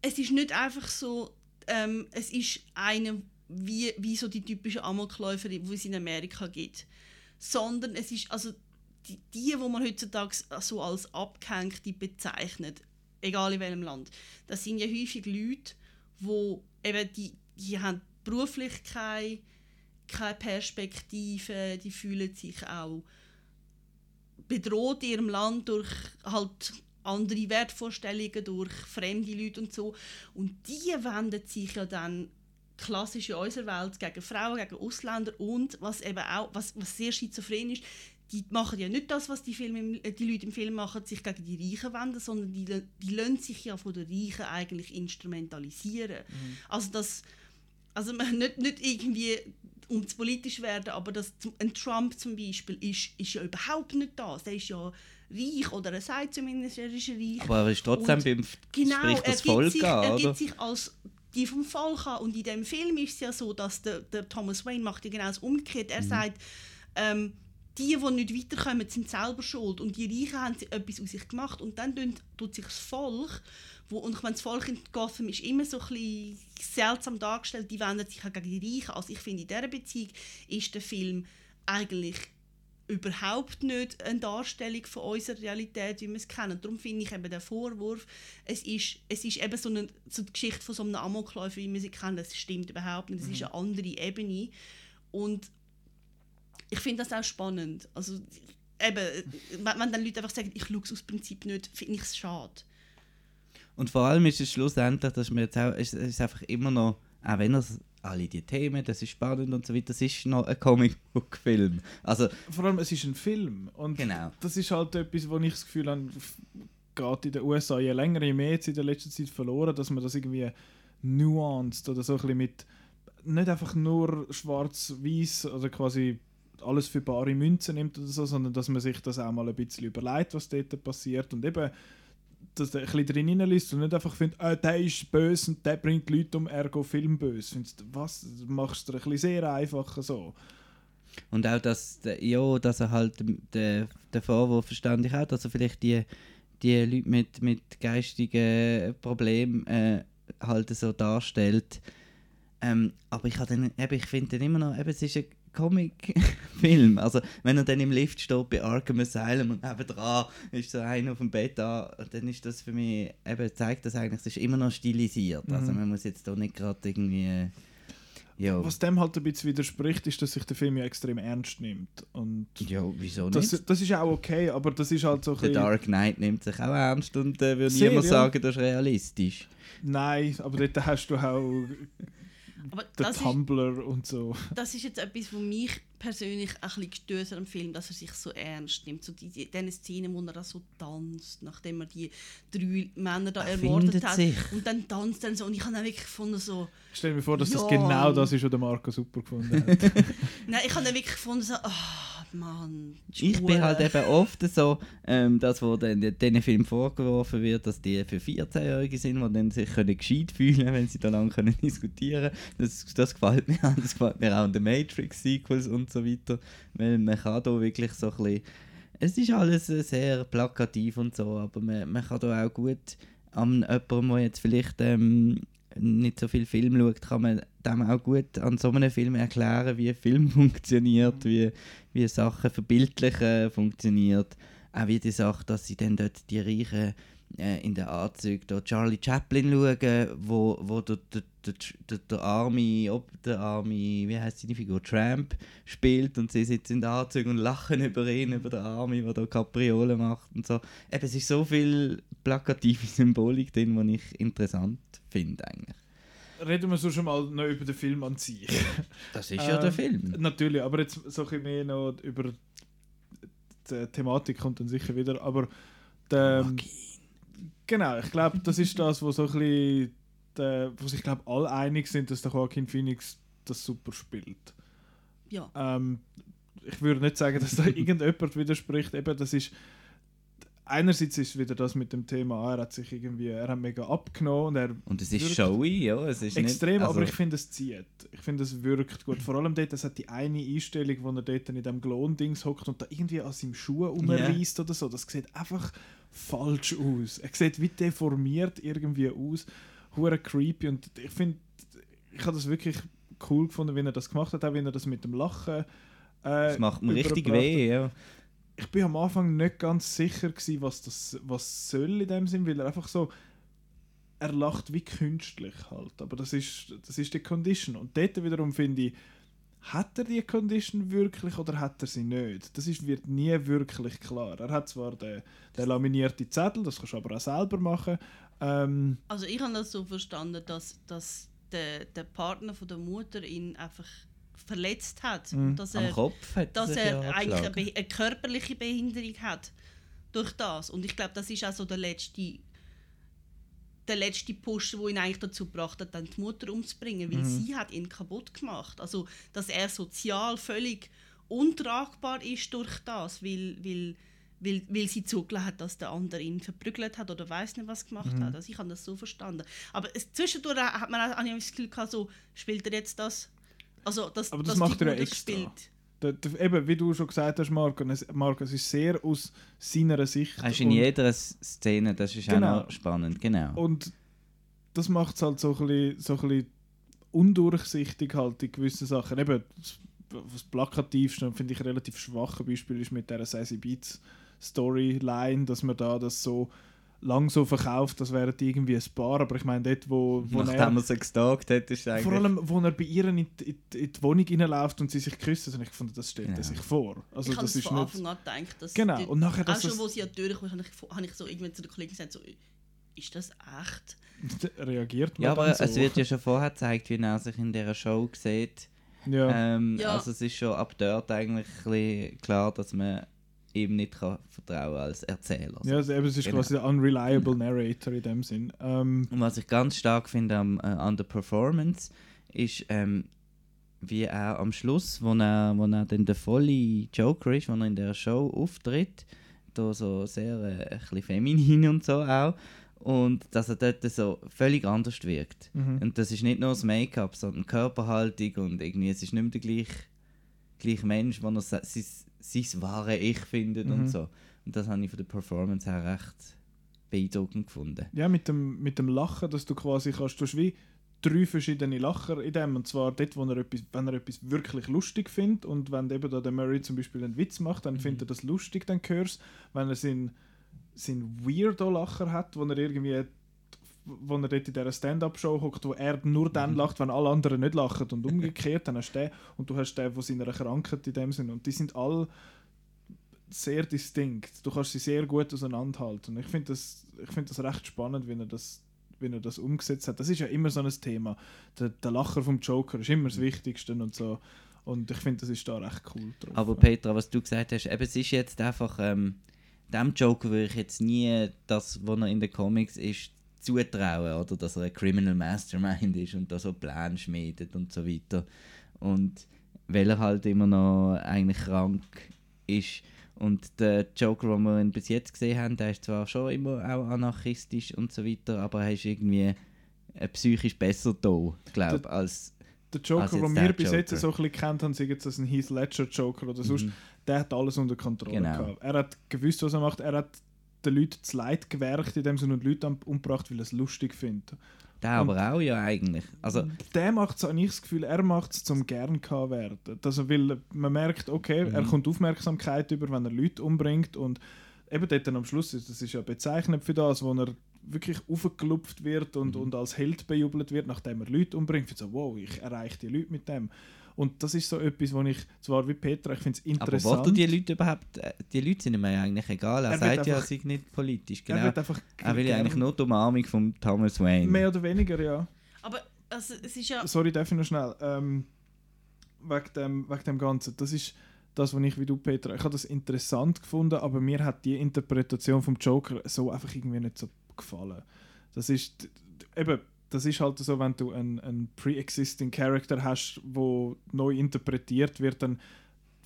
es ist nicht einfach so, ähm, es ist eine, wie, wie so die typische Amokläufer, die es in Amerika gibt. Sondern es ist, also die, die, die man heutzutage so als Abgehängte bezeichnet, egal in welchem Land, das sind ja häufig Leute, wo eben die, die haben beruflich keine, keine Perspektive, die fühlen sich auch bedroht in ihrem Land durch halt andere Wertvorstellungen, durch fremde Leute und so. Und die wenden sich ja dann klassisch in unserer Welt gegen Frauen, gegen Ausländer und was eben auch, was, was sehr schizophren ist, die machen ja nicht das, was die, Filme, äh, die Leute im Film machen, sich gegen die Reichen wenden, sondern die, die lassen sich ja von den Reichen eigentlich instrumentalisieren. Also das, also man- <laughs> nicht, nicht irgendwie um zu politisch werden, aber das, ein Trump zum Beispiel ist, ist ja überhaupt nicht das. Der ist ja reich oder er sagt zumindest, er ist reich. Aber er ist trotzdem Und beim genau, spricht er das Volk sich, an, er oder? gibt sich als die vom Volk an. Und in dem Film ist es ja so, dass der, der Thomas Wayne macht ja genau das umgekehrt. Er Mhm. sagt, ähm, die, die nicht weiterkommen, sind selber schuld. Und die Reichen haben sie etwas aus sich gemacht. Und dann tut sich das Volk, wo, und ich meine, das Volk in Gotham ist immer so ein seltsam dargestellt, die wenden sich auch gegen die Reichen. Also ich finde, in dieser Beziehung ist der Film eigentlich überhaupt nicht eine Darstellung von unserer Realität, wie wir es kennen. Darum finde ich eben den Vorwurf, es ist, es ist eben so eine, so die Geschichte von so einem Amokläufer, wie wir sie kennen, das stimmt überhaupt nicht. Es ist eine andere Ebene. Und ich finde das auch spannend. Also eben, wenn, wenn dann Leute einfach sagen, ich schaue es aus Prinzip nicht, finde ich es schade. Und vor allem ist es schlussendlich, dass mir jetzt auch, es es ist einfach immer noch, auch wenn es alle die Themen, das ist spannend und so weiter, das ist noch ein Comicbook-Film. Also, Vor allem, es ist ein Film. Und Genau. das ist halt etwas, wo ich das Gefühl habe, geht in den USA je länger, je mehr jetzt in der letzten Zeit verloren, dass man das irgendwie nuanced oder so ein bisschen mit nicht einfach nur schwarz-weiß oder quasi alles für bare Münzen nimmt oder so, sondern dass man sich das auch mal ein bisschen überlegt, was dort passiert und eben dass der ein bisschen drin hineinliest und nicht einfach findet, äh, der ist böse und der bringt Leute um, ergo Film böse. Findest du, was, du machst dir ein bisschen sehr einfach so. Und auch, dass, ja, dass er halt den, den Vorwurf verstand ich auch, dass er vielleicht die, die Leute mit, mit geistigen Problemen äh, halt so darstellt. Ähm, aber ich, ich finde dann immer noch, eben, es ist ein Comic-Film. <laughs> Also, wenn er dann im Lift steht bei Arkham Asylum und nebendran ist so einer auf dem Bett da, dann ist das für mich, eben, zeigt das eigentlich, es ist immer noch stilisiert. Also, Mhm. man muss jetzt da nicht gerade irgendwie. Ja, Was dem halt ein bisschen widerspricht, ist, dass sich der Film ja extrem ernst nimmt. Und ja wieso das, nicht? das ist auch okay, aber das ist halt so ein Der bisschen... Dark Knight nimmt sich auch ernst und äh, würde niemand sagen, das ist realistisch. Nein, aber dort hast du auch Aber den das ist, Tumblr und so. das ist jetzt etwas, was mich persönlich ein bisschen gestört am Film, dass er sich so ernst nimmt. So die, die, diese Szene, wo er da so tanzt, nachdem er die drei Männer da Er ermordet hat. sich. Und dann tanzt er so. Und ich habe dann wirklich gefunden so... Stell mir vor, dass das Ja. genau das ist, was der Marco super gefunden hat. <laughs> Nein, ich habe dann wirklich gefunden so... Oh, Mann. Ich bin halt eben oft so, ähm, das, wo dann diesen Film vorgeworfen wird, dass die für 14-Jährige sind, die dann sich können gescheit fühlen wenn sie da lang können <laughs> diskutieren das, das gefällt mir auch. Das gefällt mir auch an den Matrix-Sequels und so weiter. Weil man kann da wirklich so ein bisschen... Es ist alles äh, sehr plakativ und so, aber man, man kann da auch gut an jemandem, der jetzt vielleicht ähm, nicht so viel Film schaut, kann man dem auch gut an so einem Film erklären, wie ein Film <laughs> funktioniert, wie, wie Sachen verbildlichen funktioniert. Auch wie die Sache, dass sie dann dort die Reichen äh, in den Anzügen da Charlie Chaplin schauen, wo, wo der, der, der, der, arme, ob der arme, wie heißt seine Figur, Tramp spielt und sie sitzen in den Anzügen und lachen über ihn, über den Arme, der da Kapriolen macht und so. Eben, es ist so viel plakative Symbolik drin, die ich interessant finde eigentlich. Reden wir so schon mal noch über den Film an sich. Das ist ja der Ähm, Film. Natürlich, aber jetzt so ein bisschen mehr noch über die Thematik kommt dann sicher wieder, aber der, genau, ich glaube, das ist das, wo so ein bisschen, der, wo sich glaube alle einig sind, dass der Joaquin Phoenix das super spielt. Ja. Ähm, ich würde nicht sagen, dass da <laughs> irgendjemand widerspricht. Eben, das ist einerseits ist wieder das mit dem Thema, er hat sich irgendwie, er hat mega abgenommen und er Und es ist showy, ja. Es ist extrem, nicht, also, aber ich finde es zieht. Ich finde es wirkt gut. Vor allem dort, es hat die eine Einstellung, wo er dort in dem Glon-Dings hockt und da irgendwie an seinem Schuh umreißt oder so. Das sieht einfach falsch aus. Er sieht wie deformiert irgendwie aus. Hure creepy und ich finde, ich habe das wirklich cool gefunden, wie er das gemacht hat, auch wie er das mit dem Lachen. Äh, Das macht mir richtig weh, ja. Ich bin am Anfang nicht ganz sicher gewesen, was das was soll in dem Sinn, weil er einfach so er lacht wie künstlich halt, aber das ist das ist die Condition und dort wiederum finde ich hat er die Condition wirklich oder hat er sie nicht? Das ist, wird nie wirklich klar. Er hat zwar den, den laminierte Zettel, das kannst du aber auch selber machen. Ähm, Also ich habe das so verstanden, dass, dass der, der Partner von der Mutter ihn einfach verletzt hat. Mhm. Dass Am er, Kopf hat dass er ja eigentlich eine. Be eine körperliche Behinderung hat durch das. Und ich glaube, das ist auch so der letzte, der letzte Push, der ihn eigentlich dazu gebracht hat, dann die Mutter umzubringen, weil Mhm. sie hat ihn kaputt gemacht. Also, dass er sozial völlig untragbar ist durch das, weil, weil, weil, weil sie zugelassen hat, dass der andere ihn verprügelt hat oder weiß nicht, was gemacht Mhm. hat. Also ich habe das so verstanden. Aber es, zwischendurch hat man auch, ich das Gefühl gehabt, so, spielt er jetzt das? Also, dass, aber das dass macht er ja extra. spielt. Der, der, eben, wie du schon gesagt hast, Marco, es, Marco, es ist sehr aus seiner Sicht. Ist in jeder Szene, das ist Genau. auch noch spannend, genau. Und das macht es halt so ein bisschen, so ein bisschen undurchsichtig halt in gewissen Sachen. Eben, das das plakativste und finde ich relativ schwache Beispiel ist mit der Sassy Beats Storyline, dass man da das so lang so verkauft, das wären die irgendwie ein Paar, aber ich meine dort, wo, wo Nachdem er sie gestalkt hat, ist eigentlich... vor allem, wo er bei ihr in die, in in die Wohnung reinläuft und sie sich küssen, habe ich gefunden, das stellt er Ja. sich vor. Also ich habe das es ist von nicht... Anfang an gedacht, dass Genau, die- und nachher, auch dass schon, es- wo sie an die Tür kam, habe ich, habe ich so irgendwann zu den Kollegen gesagt, so, ist das echt? <laughs> reagiert man Ja, aber so. es wird ja schon vorher gezeigt, wie er sich in dieser Show sieht. Ja. Ähm, Ja. Also es ist schon ab dort eigentlich klar, dass man ihm nicht kann vertrauen als Erzähler. ja, also eben, es ist Genau. quasi der unreliable narrator in dem Sinn. Ähm, Und was ich ganz stark finde am, äh, an der Performance, ist, ähm, wie er am Schluss, wo er, wo er dann der volle Joker ist, wo er in der Show auftritt, da so sehr äh, ein bisschen feminin und so auch, und dass er dort so völlig anders wirkt. Mhm. Und das ist nicht nur das Make-up, sondern Körperhaltung und irgendwie, es ist nicht mehr der gleiche, gleiche Mensch, wo er se- sein, sein wahre Ich findet Mhm. und so. Und das habe ich von der Performance her recht beeindruckend gefunden. ja, mit dem, mit dem Lachen, dass du quasi kannst, du hast wie drei verschiedene Lacher in dem. Und zwar dort, wo er etwas, wenn er etwas wirklich lustig findet und wenn eben da der Murray zum Beispiel einen Witz macht, dann findet er das lustig, dann hörst Wenn er seinen, seinen Weirdo-Lacher hat, wo er irgendwie wo er dort in dieser Stand-Up-Show hockt, wo er nur dann lacht, wenn alle anderen nicht lachen und <laughs> umgekehrt, dann hast du den und du hast den von seiner Krankheit in dem Sinn und die sind alle sehr distinkt. Du kannst sie sehr gut auseinanderhalten. Ich finde das, ich find das recht spannend, wie er das, wie er das umgesetzt hat. Das ist ja immer so ein Thema. Der, der Lacher vom Joker ist immer das Wichtigste und so. Und ich finde, das ist da recht cool drauf. Aber Petra, was du gesagt hast, eben, es ist jetzt einfach, ähm, dem Joker würde ich jetzt nie das, was er in den Comics ist, zutrauen, oder? Dass er ein Criminal Mastermind ist und da so Pläne schmiedet und so weiter. Und weil er halt immer noch eigentlich krank ist. Und der Joker, den wir ihn bis jetzt gesehen haben, der ist zwar schon immer auch anarchistisch und so weiter, aber er ist irgendwie psychisch besser da, glaube ich, als der Joker, als den jetzt wir bis jetzt Joker. so ein bisschen kennt haben, sei jetzt das ein Heath Ledger Joker oder sonst, Mhm. der hat alles unter Kontrolle Genau. gehabt. Er hat gewusst, was er macht. Er hat den Leuten das Leid gewerkt in dem Sinne und Leute umgebracht, weil er es lustig findet. der Und- aber auch ja eigentlich. Also, der macht es, habe ich das Gefühl, er macht es zum gern werden. Also, weil man merkt, okay, er Mhm. kommt Aufmerksamkeit über, wenn er Leute umbringt und eben dort dann am Schluss, ist- das ist ja bezeichnend für das, wo er wirklich aufgelupft wird und, Mhm. und als Held bejubelt wird, nachdem er Leute umbringt. Ich so, wow, ich erreiche die Leute mit dem. Und das ist so etwas, wo ich, zwar wie Petra, ich finde es aber interessant. was du die Leute überhaupt, äh, die Leute sind ihm ja eigentlich egal. Er, Er sagt ja, einfach- sei nicht politisch. Er Genau. wird einfach er will ja eigentlich nur die Umarmung von Thomas Wayne. Mehr oder weniger, ja. Aber also, es ist ja... Sorry, darf ich noch schnell? Ähm, wegen, dem, wegen dem Ganzen. Das ist das, was ich wie du, Peter, ich habe das interessant gefunden, aber mir hat die Interpretation vom Joker so einfach irgendwie nicht so gefallen. Das ist eben, das ist halt so, wenn du einen, einen pre-existing Character hast, wo neu interpretiert wird, dann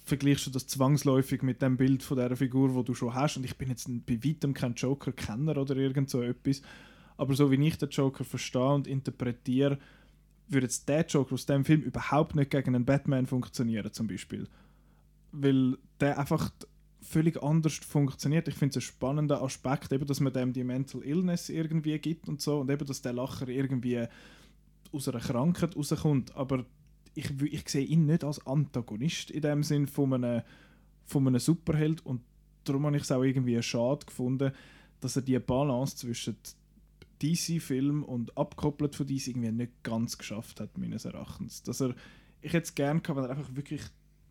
vergleichst du das zwangsläufig mit dem Bild von der Figur, wo du schon hast. Und ich bin jetzt bei weitem kein Joker-Kenner oder irgend so etwas. Aber so wie ich den Joker verstehe und interpretiere, würde jetzt der Joker aus dem Film überhaupt nicht gegen einen Batman funktionieren, zum Beispiel. Weil der einfach völlig anders funktioniert. Ich finde es ein spannender Aspekt, eben, dass man dem die Mental Illness irgendwie gibt und so und eben, dass der Lacher irgendwie aus einer Krankheit rauskommt. Aber ich, ich sehe ihn nicht als Antagonist in dem Sinn von einem, von einem Superheld und darum habe ich es auch irgendwie schade gefunden, dass er die Balance zwischen DC-Film und abgekoppelt von DC irgendwie nicht ganz geschafft hat, meines Erachtens. Dass er, ich hätte es gerne gehabt, wenn er einfach wirklich,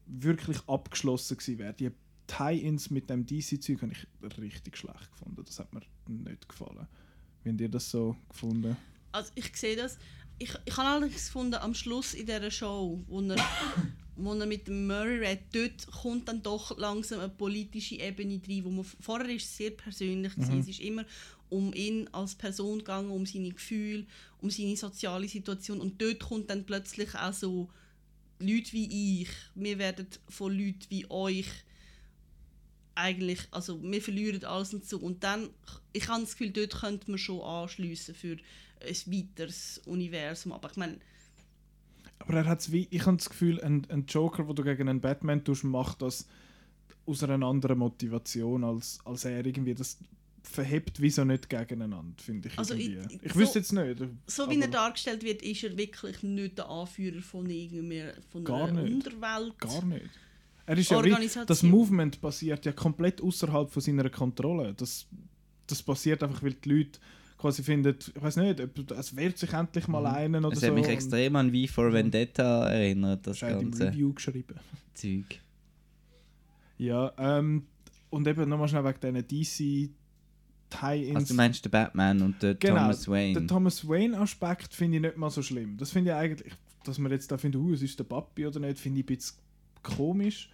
wirklich abgeschlossen gewesen wäre. Die Tie-Ins mit dem DC-Zeug habe ich richtig schlecht gefunden. Das hat mir nicht gefallen. Wie habt ihr das so gefunden? Also ich sehe das. Ich, ich habe allerdings gefunden, am Schluss in dieser Show, wo er, <laughs> wo er mit dem Murray redet, dort kommt dann doch langsam eine politische Ebene rein, wo man vorher ist es sehr persönlich. Mhm. Es ist immer um ihn als Person gegangen, um seine Gefühle, um seine soziale Situation und dort kommt dann plötzlich auch so Leute wie ich, wir werden von Leuten wie euch eigentlich, also wir verlieren alles und so und dann, ich habe das Gefühl, dort könnte man schon anschliessen für ein weiteres Universum, aber ich meine, Aber er hat's wie, ich habe das Gefühl, ein, ein Joker, wo du gegen einen Batman tust, macht das aus einer anderen Motivation, als, als er irgendwie das verhebt wieso nicht gegeneinander, finde ich. Also irgendwie. ich- ich so- wüsste jetzt nicht. So wie er dargestellt wird, ist er wirklich nicht der Anführer von, irgendwie, von Gar einer nicht. Unterwelt. Gar nicht. Er ist ja wie, das Movement basiert ja komplett außerhalb von seiner Kontrolle. Das, das passiert einfach, weil die Leute quasi finden, ich weiß nicht, ob- es wehrt sich endlich mal einen oder Es so. hat mich extrem an V for Vendetta erinnert, das Das halt im ganze Review geschrieben. Zeug. Ja, ähm, und eben nochmal schnell wegen diesen DC Tie-Ins. Also du meinst den Batman und den Genau, Thomas Wayne. Den Thomas Wayne-Aspekt finde ich nicht mal so schlimm. Das finde ich eigentlich, dass man jetzt da findet, uh, es ist der Papi oder nicht, finde ich ein bisschen komisch.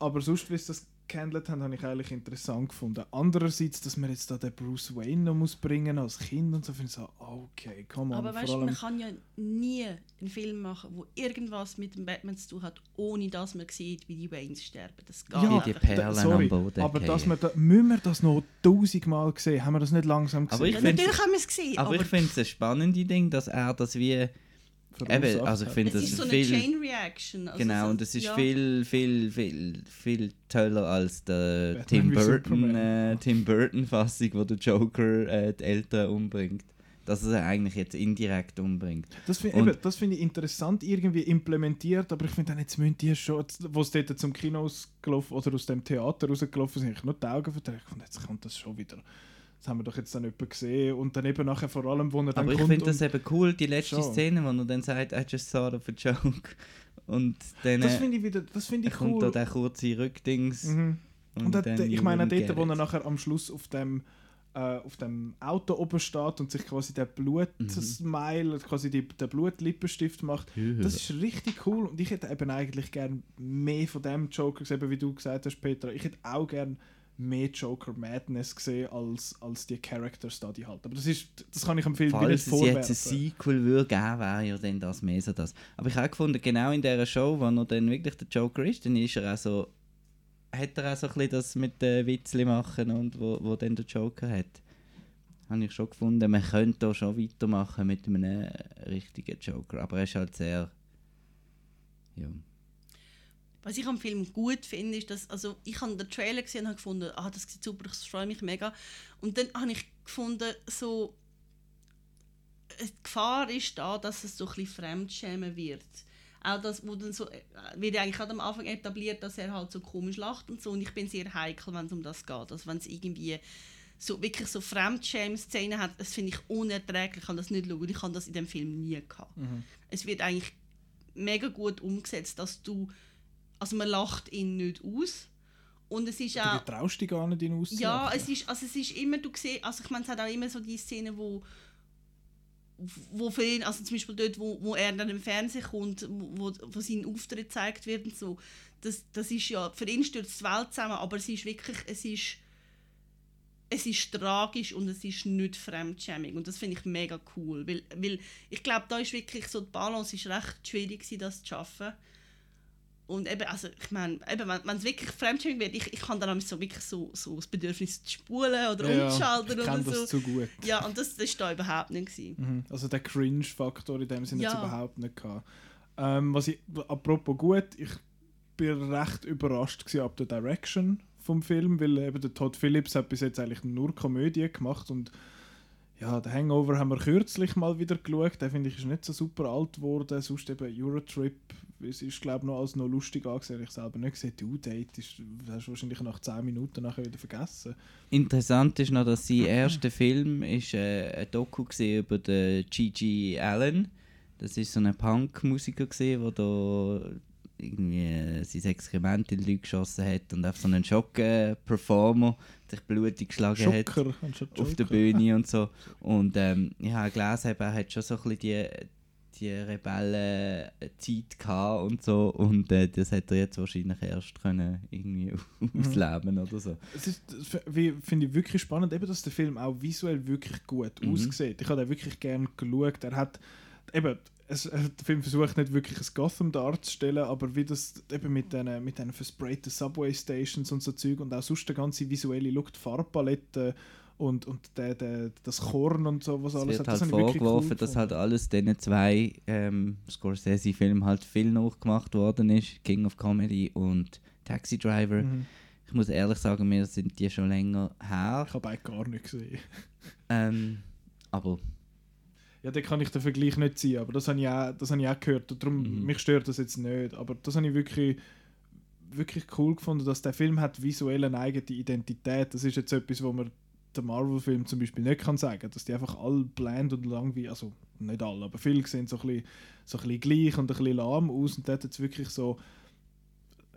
Aber sonst, wie sie das gehandelt haben, habe ich eigentlich interessant gefunden. Andererseits, dass man jetzt da den Bruce Wayne noch muss bringen als Kind und so, finde ich so, okay, come on. Aber weißt du, man kann ja nie einen Film machen, wo irgendwas mit dem Batman zu tun hat, ohne dass man sieht, wie die Waynes sterben. Das geht Wie die. Perlen sorry, am Boden aber dass wir da, müssen wir das noch tausendmal gesehen? Haben wir das nicht langsam gesehen? Aber ich Ja, finde natürlich haben wir es gesehen, aber aber, ich finde es ein spannendes Ding, dass er das wie eben, also ich finde es das ist so eine viel Chain Reaction. Also genau so, und es ist ja. viel viel viel viel toller als der Batman Tim Burton äh, Tim Burton Fassung, wo der Joker äh, die Eltern umbringt, dass er eigentlich jetzt indirekt umbringt. Das finde finde ich interessant irgendwie implementiert, aber ich finde dann jetzt müssen die schon, wo sie dort zum Kino ausgelaufen oder aus dem Theater rausgelaufen sind, ich nur die Augen verdreht und jetzt kommt das schon wieder. Das haben wir doch jetzt dann jemanden gesehen und dann eben nachher vor allem, wo er dann Aber ich kommt finde das und- eben cool, die letzte Schon. Szene, wo er dann sagt, I just thought of a joke. Und dann das äh, finde ich wieder, das finde ich kommt cool. da der kurze Rückdings. Mhm. Und, dort, dann ich meine dort, wo er nachher am Schluss auf dem, äh, auf dem Auto oben steht und sich quasi der Blutsmile, quasi die, der Blutlippenstift macht, Mhm. das ist richtig cool und ich hätte eben eigentlich gern mehr von dem Joker gesehen, wie du gesagt hast, Petra. Ich hätte auch gern mehr Joker Madness gesehen als, als die Characters da die halt. Aber das ist, das kann ich am Film Falls nicht es jetzt vorwerfen. ein Sequel würde geben, wäre ja dann das mehr so das. Aber ich habe gefunden, genau in dieser Show, wo er dann wirklich der Joker ist, dann ist er auch so, hat er auch so ein bisschen das mit den Witzli machen und wo, wo dann der Joker hat. Habe ich schon gefunden, man könnte da schon weitermachen mit einem richtigen Joker. Aber er ist halt sehr, ja. Was ich am Film gut finde, ist, dass also ich habe den Trailer gesehen und habe gefunden, ah, das sieht super, ich freue mich mega. Und dann habe ich gefunden, so äh, die Gefahr ist da, dass es so ein bisschen Fremdschämen wird. Auch das, wo dann so, äh, wird eigentlich gerade am Anfang etabliert, dass er halt so komisch lacht und so. Und ich bin sehr heikel, wenn es um das geht. Also wenn es irgendwie so wirklich so Fremdschämen-Szenen hat, das finde ich unerträglich. Ich kann das nicht schauen. Ich habe das in dem Film nie gehabt. Mhm. Es wird eigentlich mega gut umgesetzt, dass du also man lacht ihn nicht aus. Und es ist Du auch traust dich gar nicht, ihn auszulachen. ja, es ist, also es ist immer, du siehst, also ich meine, es hat auch immer so die Szene, wo wo für ihn, also zum Beispiel dort, wo, wo er dann im Fernsehen kommt, wo, wo sein Auftritt gezeigt wird und so, das, das ist ja, für ihn stürzt die Welt zusammen, aber es ist wirklich, es ist es ist tragisch und es ist nicht fremdschämig. Und das finde ich mega cool, weil, weil ich glaube, da ist wirklich so, die Balance ist recht schwierig das zu schaffen und eben, also ich meine, eben, wenn es wirklich fremdschämig wird, ich, ich kann dann so wirklich so, so das Bedürfnis zu spulen oder Ja, umschalten ich oder kenn so. das zu gut. Ja, und das, das war da überhaupt nicht. Gewesen. Mhm. Also der Cringe-Faktor in dem Sinne Ja. überhaupt nicht gehabt. Ähm, was ich, apropos gut, ich bin recht überrascht gewesen ab der Direction vom Film, weil eben der Todd Phillips hat bis jetzt eigentlich nur Komödie gemacht und ja, der Hangover haben wir kürzlich mal wieder geschaut, der finde ich ist nicht so super alt geworden, sonst eben Eurotrip, es ist glaube ich noch als noch lustig angesehen, ich selber nicht gesehen, Due Date ist, hast du wahrscheinlich nach 10 Minuten nachher wieder vergessen. Interessant ist noch, dass sein erster Film ist, äh, ein Doku über den Gigi Allen. Das ist so ein Punk-Musiker der irgendwie äh, sein Exkrement in die Leute geschossen hat und auf so einen Schock-Performer sich blutig geschlagen Schocker, hat auf der. Bühne und so. Und ähm, ich habe gelesen, er hat schon so ein bisschen die, die Rebellen-Zeit gehabt und so und äh, das hat er jetzt wahrscheinlich erst können irgendwie <laughs> ausleben oder so. Es finde ich wirklich spannend, eben, dass der Film auch visuell wirklich gut Mhm. aussieht. Ich habe den wirklich gern geschaut. Er hat eben, es, äh, der Film versucht nicht wirklich ein Gotham darzustellen, aber wie das eben mit diesen mit den versprayten Subway Stations und so Zeug und auch sonst der ganze visuelle Look, die Farbpalette und, und der, der, das Korn und so, was Es alles wird hat, halt das wirklich vorgeworfen, cool dass halt alles diesen zwei ähm, Scorsese-Filmen halt viel nachgemacht worden ist. King of Comedy und Taxi Driver. Mhm. Ich muss ehrlich sagen, mir sind die schon länger her. Ich habe beide gar nicht gesehen. Ähm, aber Ja, da kann ich den Vergleich nicht ziehen, aber das habe ich auch, das habe ich auch gehört. Und darum, Mhm. mich stört das jetzt nicht. Aber das habe ich wirklich, wirklich cool gefunden, dass der Film hat visuell eine eigene Identität. Das ist jetzt etwas, wo man der Marvel-Film zum Beispiel nicht kann sagen. Dass die einfach alle bland und langweilig, also nicht alle, aber viele sehen so ein bisschen, so ein bisschen gleich und ein bisschen lahm aus. Und dort hat es wirklich so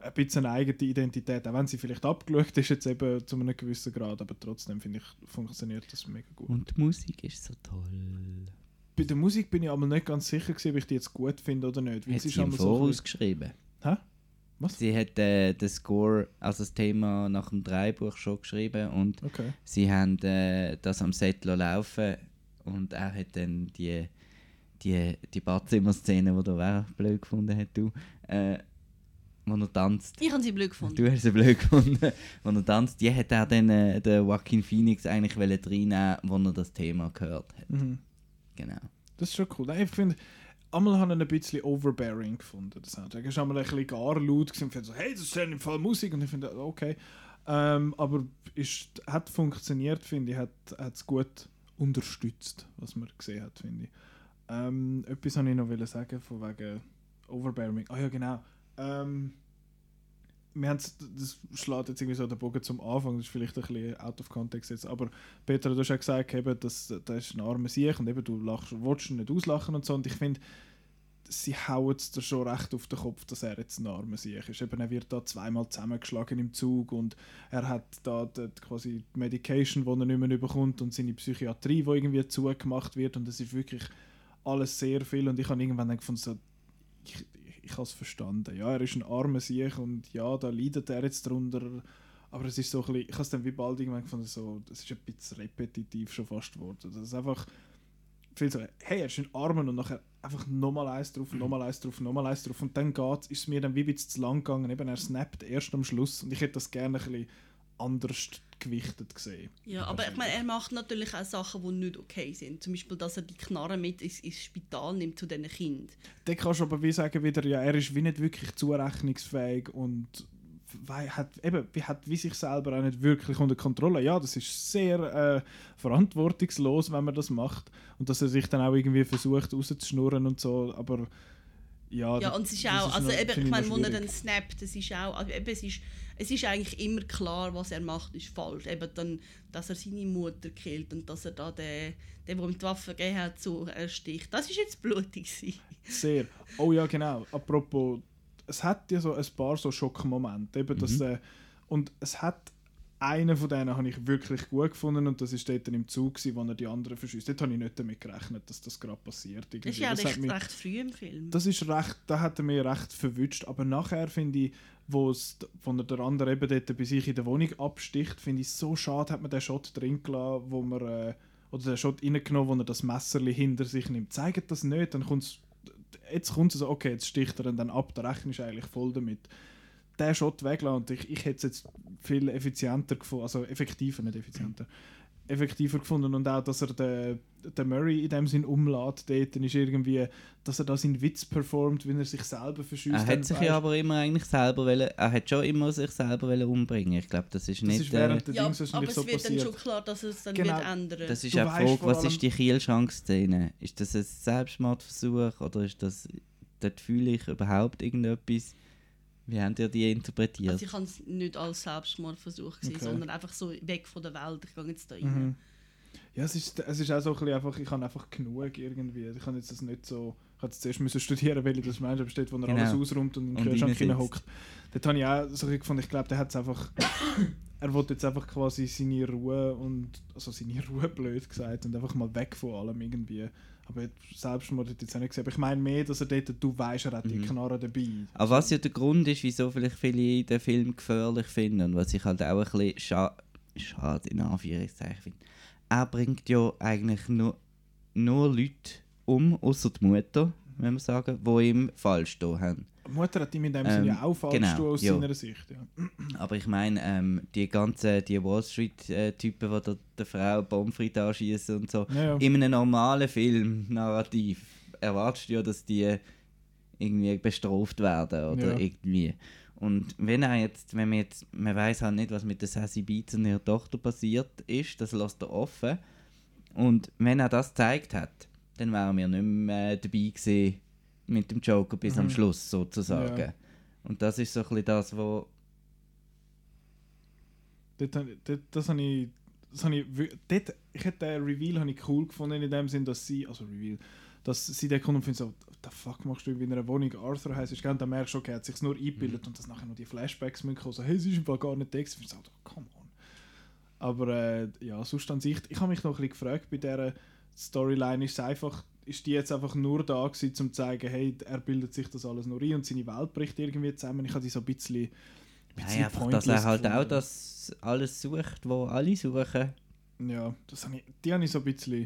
ein bisschen eine eigene Identität. Auch wenn sie vielleicht abgeschaut ist, jetzt eben zu einem gewissen Grad. Aber trotzdem, finde ich, funktioniert das mega gut. und die Musik ist so toll. Bei der Musik bin ich aber nicht ganz sicher, gewesen, ob ich die jetzt gut finde oder nicht. weil Hat sie sie im so Voraus bisschen- geschrieben? Hä? Was? Sie hat äh, den Score, also das Thema nach dem Dreibuch schon geschrieben und Okay. sie haben äh, das am Set lassen laufen und er hat dann die die, die Badzimmer-Szene, die du auch blöd gefunden hast, du, äh, wo er tanzt. Ich habe sie blöd gefunden. Du hast sie blöd gefunden. Wo er tanzt, die hat er dann äh, der Joaquin Phoenix eigentlich wollen reinnehmen, wo er das Thema gehört hat. Mhm. Genau. Das ist schon cool. Ich finde, einmal habe ich ein bisschen overbearing gefunden. Das Soundtrack. Ist einmal ein bisschen gar laut gewesen und finde so, hey, das ist ja im Fall Musik. Und ich finde, okay. Ähm, aber ist, hat funktioniert, finde ich. Hat es gut unterstützt, was man gesehen hat, finde ich. Ähm, etwas wollte ich noch sagen, von wegen Overbearing. Ah ja, genau. Ähm, wir haben's, das schlägt jetzt irgendwie so den Bogen zum Anfang, das ist vielleicht ein bisschen out of context jetzt, aber Peter, du hast ja gesagt, eben, dass, das ist ein armer Sieg und eben, du lachst, willst ihn nicht auslachen und so und ich finde, sie hauen es dir schon recht auf den Kopf, dass er jetzt ein armer Sieg ist. Eben, er wird da zweimal zusammengeschlagen im Zug und er hat da die, quasi die Medication, die er nicht mehr bekommt und seine Psychiatrie, die irgendwie zugemacht wird und es ist wirklich alles sehr viel und ich habe irgendwann gefunden, so, ich, ich, habe es verstanden. Ja, er ist ein armer Sieg und ja, da leidet er jetzt drunter. Aber es ist so ein bisschen, ich habe es dann wie bald irgendwann gefunden, so, das ist ein bisschen repetitiv schon fast geworden. Das ist einfach viel so, hey, er ist ein Armer und nachher einfach nochmal eins drauf, <clears throat> nochmal eins drauf, nochmal eins drauf und dann geht ist es mir dann wie ein bisschen zu lang gegangen. Eben, er snappt erst am Schluss und ich hätte das gerne ein bisschen anders gewichtet gesehen. Ja, aber ich meine, er macht natürlich auch Sachen, die nicht okay sind. Zum Beispiel, dass er die Knarre mit ins, ins Spital nimmt zu diesen Kindern. Dann kannst du aber wie sagen wieder, ja, er ist wie nicht wirklich zurechnungsfähig und hat, eben, wie hat wie sich selber auch nicht wirklich unter Kontrolle. Ja, das ist sehr äh, verantwortungslos, wenn man das macht und dass er sich dann auch irgendwie versucht rauszuschnurren und so, aber ja, Ja, und es ist das auch, also noch- eben, ich meine, wo er dann snappt, es ist auch, also eben, es ist, es ist eigentlich immer klar, was er macht, ist falsch. Eben dann, dass er seine Mutter killt und dass er da den, den, der ihm die Waffe gegeben hat, so ersticht. Das ist jetzt blutig gewesen. Sehr. Oh ja, genau. Apropos, es hat ja so ein paar so Schockmomente. Eben, dass, Mhm. äh, und es hat einen von denen habe ich wirklich gut gefunden und das ist dort im Zug, gewesen, wo er die anderen verschießt. Dort habe ich nicht damit gerechnet, dass das gerade passiert. Das ist irgendwie. ja Das recht, mich- recht früh im Film. das ist recht, da hat er mich recht verwünscht. Aber nachher finde ich, wo es, wo er der andere eben dort bei sich in der Wohnung absticht, finde ich so schade, hat man den Shot drin gelassen, wo man, äh, oder den Shot reingenommen, wo er das Messerli hinter sich nimmt. Zeigt das nicht, dann kommt jetzt kommt es so, okay, jetzt sticht er ihn dann ab, da rechnest du eigentlich voll damit. Den Shot weglassen und ich, ich hätte es jetzt viel effizienter gefunden, also effektiver, nicht effizienter, effektiver gefunden und auch, dass er den, den Murray in dem Sinn umlädt, dort dann ist irgendwie, dass er da seinen Witz performt, wenn er sich selber verschießt. Er hat sich ja aber immer eigentlich selber wollen, er hat schon immer sich selber wollen umbringen. Ich glaube, das ist Das nicht. ist während äh, der ja, aber wahrscheinlich es so wird dann passiert. schon klar, dass es dann Genau. wird ändern. das ist Du auch die weißt Frage, was ist die Kielschrank-Szene? Ist das ein Selbstmordversuch oder ist das. Dort fühle ich überhaupt irgendetwas. Wie habt ihr die interpretiert? Also ich habe es nicht als Selbstmordversuch gesehen, Okay. sondern einfach so weg von der Welt. Ich gehe jetzt da rein. Mhm. Ja, es ist, es ist auch so ein bisschen einfach, ich habe einfach genug irgendwie. Ich kann jetzt das nicht so, ich habe jetzt zuerst müssen studieren, welche das meinst, aber steht, wo er Genau. alles ausräumt und in den Kühlschrank hineinhockt. Dort habe ich auch so ein gefunden, ich glaube, der hat es einfach, <coughs> er wollte jetzt einfach quasi seine Ruhe und, also seine Ruhe blöd gesagt und einfach mal weg von allem irgendwie. Aber Selbstmord ich jetzt auch nicht gesehen. Aber ich meine mehr, dass er dort, du weißt, er hat die Mhm. Knarre dabei. Aber was ja der Grund ist, wieso vielleicht viele den Film gefährlich finden und was ich halt auch ein bisschen scha schade in Anführungszeichen finde. Er bringt ja eigentlich nur, nur Leute um, außer die Mutter, wenn wir sagen, die ihm falsch da haben. Mutter hat ihm in dem Ähm, Sinne ja auch falsch genau, aus ja. seiner Sicht. Ja. <clears throat> Aber ich meine, ähm, die ganzen die Wall Street-Typen, die der, der Frau Pomfrit anschießen und so, Ja, in einem normalen Film, Narrativ, erwartest du ja, dass die irgendwie bestraft werden oder irgendwie. Und wenn er jetzt, wenn man jetzt, man weiß halt nicht, was mit der Sassy Beats und ihrer Tochter passiert ist, das lässt er offen. Und wenn er das gezeigt hat, dann wären wir nicht mehr äh, dabei gewesen mit dem Joker bis am Mhm. Schluss sozusagen. Ja. Und das ist so ein bisschen das, wo Dort, dort, das habe ich, das habe ich, dort, ich hätte den Reveal habe ich cool gefunden in dem Sinn, dass sie, also Reveal, dass sie den kommt und findet so, what the fuck machst du in einer Wohnung Arthur heißt, ist, und dann merkst du, okay, er hat sich nur eingebildet und dass nachher noch die Flashbacks müssen kommen, so, hey, sie ist im Fall gar nicht da, ich so, come on. Aber äh, ja, sonst an sich, ich habe mich noch ein bisschen gefragt bei dieser Storyline, ist es einfach, ist die jetzt einfach nur da gewesen, um zu zeigen, hey, er bildet sich das alles nur ein und seine Welt bricht irgendwie zusammen. Ich habe die so ein bisschen, ein Nein, einfach, dass er halt auch das alles sucht, wo alle suchen. Ja, das habe ich, die habe ich so ein bisschen,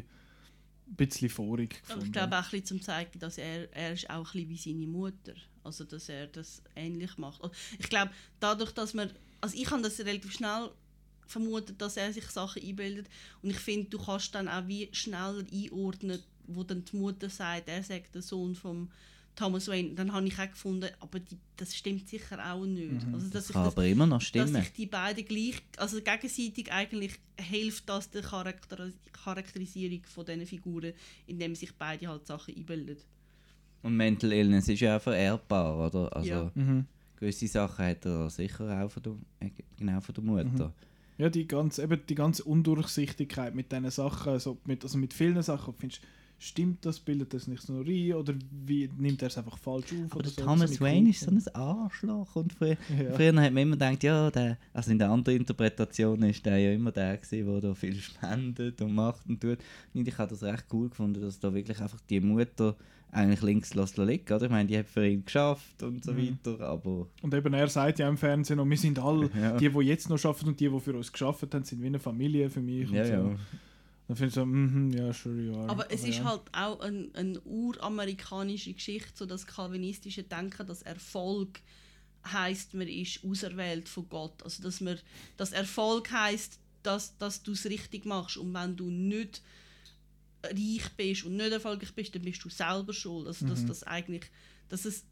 ein bisschen vorig gefunden. ich glaube auch ein bisschen zum zeigen, dass er, er ist auch ein bisschen wie seine Mutter. Also dass er das ähnlich macht. Ich glaube, dadurch, dass man. Also ich habe das relativ schnell vermutet, dass er sich Sachen einbildet. Und ich finde, du kannst dann auch wie schneller einordnen, wo dann die Mutter sagt, er sagt der Sohn von Thomas Wayne. Dann habe ich auch gefunden, aber die, das stimmt sicher auch nicht. Mhm. Also, dass Das ich kann aber immer noch Dass stimmen. sich die beiden gleich, also gegenseitig eigentlich hilft das der Charakter Charakterisierung von diesen Figuren, indem sich beide halt Sachen einbilden. Und Mental Illness ist ja auch vererbbar, oder? Also Ja. Mhm. gewisse Sachen hat er sicher auch von der, genau von der Mutter. Ja, die ganze, eben die ganze Undurchsichtigkeit mit diesen Sachen, also mit, also mit vielen Sachen, findest stimmt das, bildet das nicht nur ein oder wie nimmt er es einfach falsch auf? Aber so? Thomas Wayne ist so ein Arschloch. Und früher, Ja. früher hat man immer gedacht, ja, der, also in der anderen Interpretation ist der ja immer der gewesen, der da viel spendet und macht und tut. Und ich habe das recht cool gefunden, dass da wirklich einfach die Mutter eigentlich links lässt liegen. Oder? Ich meine, die hat für ihn geschafft und so Mhm. weiter, aber Und eben er sagt ja im Fernsehen, und wir sind alle, <laughs> Ja. die, die jetzt noch arbeiten und die, die für uns geschafft haben, sind wie eine Familie für mich. Ja, so. ja. Dann finde ich so, mhm, ja, sure you are. Aber es ist ja. halt auch eine ein uramerikanische Geschichte, so das kalvinistische Denken, dass Erfolg heißt, man ist auserwählt von Gott. Also dass man, dass Erfolg heißt, dass, dass du es richtig machst und wenn du nicht reich bist und nicht erfolgreich bist, dann bist du selber schuld. Also dass Mhm. das eigentlich, dass es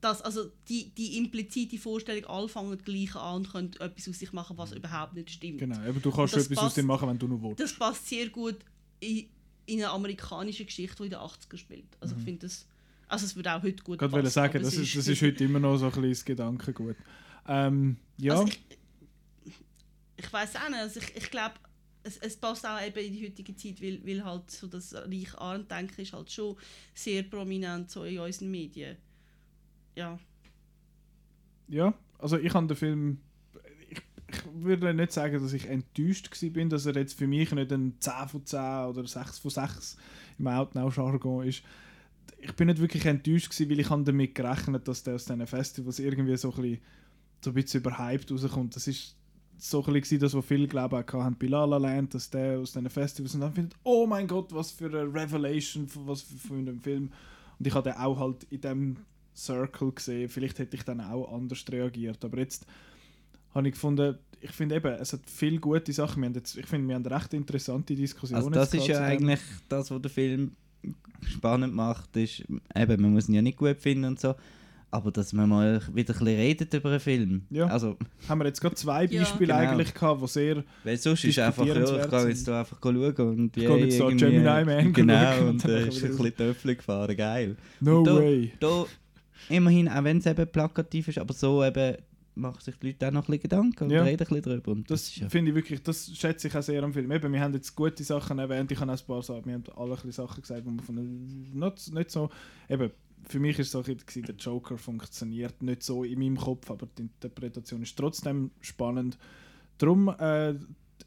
dass also die, die implizite Vorstellung, alle fangen gleich an und können etwas aus sich machen, was überhaupt nicht stimmt. Genau, eben, du kannst etwas aus passt- dem machen, wenn du nur willst. Das passt sehr gut in, in eine amerikanische Geschichte, die in den 80er spielt. Also ich finde das, also es würde auch heute gut Ich wollte passen. sagen, aber das ist, das ist heute immer noch so ein kleines Gedankengut. Ähm, ja, Also ich ich weiß auch nicht, also ich, ich glaube, es, es passt auch eben in die heutige Zeit, weil, weil halt so das reich denken ist halt schon sehr prominent so in unseren Medien. Ja. ja, also ich habe den Film. Ich, ich würde nicht sagen, dass ich enttäuscht bin, dass er jetzt für mich nicht ein 10 von 10 oder 6 von 6 im Outnow-Jargon ist. Ich bin nicht wirklich enttäuscht, gewesen, weil ich habe damit gerechnet dass der aus diesen Festivals irgendwie so ein bisschen, so ein bisschen überhyped rauskommt. Das ist so ein bisschen das, was viele glauben auch haben bei La La Land, dass der aus diesen Festivals und dann findet, oh mein Gott, was für eine Revelation, von was für, von einem Film. Und ich habe den auch halt in dem Circle gesehen. Vielleicht hätte ich dann auch anders reagiert. Aber jetzt habe ich gefunden, ich finde eben, es hat viele gute Sachen. Wir haben jetzt, ich finde, wir haben recht interessante Diskussionen. Also das ist ja eigentlich das, was der Film spannend macht, ist, eben, man muss ihn ja nicht gut finden und so, aber dass man mal wieder ein bisschen redet über einen Film. Ja. Also, Haben wir jetzt gerade zwei Ja. Beispiele Genau. eigentlich gehabt, die sehr... weil sonst ist einfach, ja, ich gehe jetzt da einfach schauen und Ich gehe jetzt da Gemini Man Genau, und und äh, ist ein bisschen Töffel gefahren, geil. No da, way. Da, immerhin, auch wenn es eben plakativ ist, aber so eben machen sich die Leute auch noch ein bisschen Gedanken und Ja. reden ein bisschen drüber. Und Das ja finde ich wirklich, das schätze ich auch sehr am Film. Eben, wir haben jetzt gute Sachen erwähnt, ich habe auch ein paar Sachen, wir haben alle ein bisschen Sachen gesagt, wo man von nicht, nicht so, eben, für mich ist es so, ein bisschen, der Joker funktioniert nicht so in meinem Kopf, aber die Interpretation ist trotzdem spannend. Darum äh,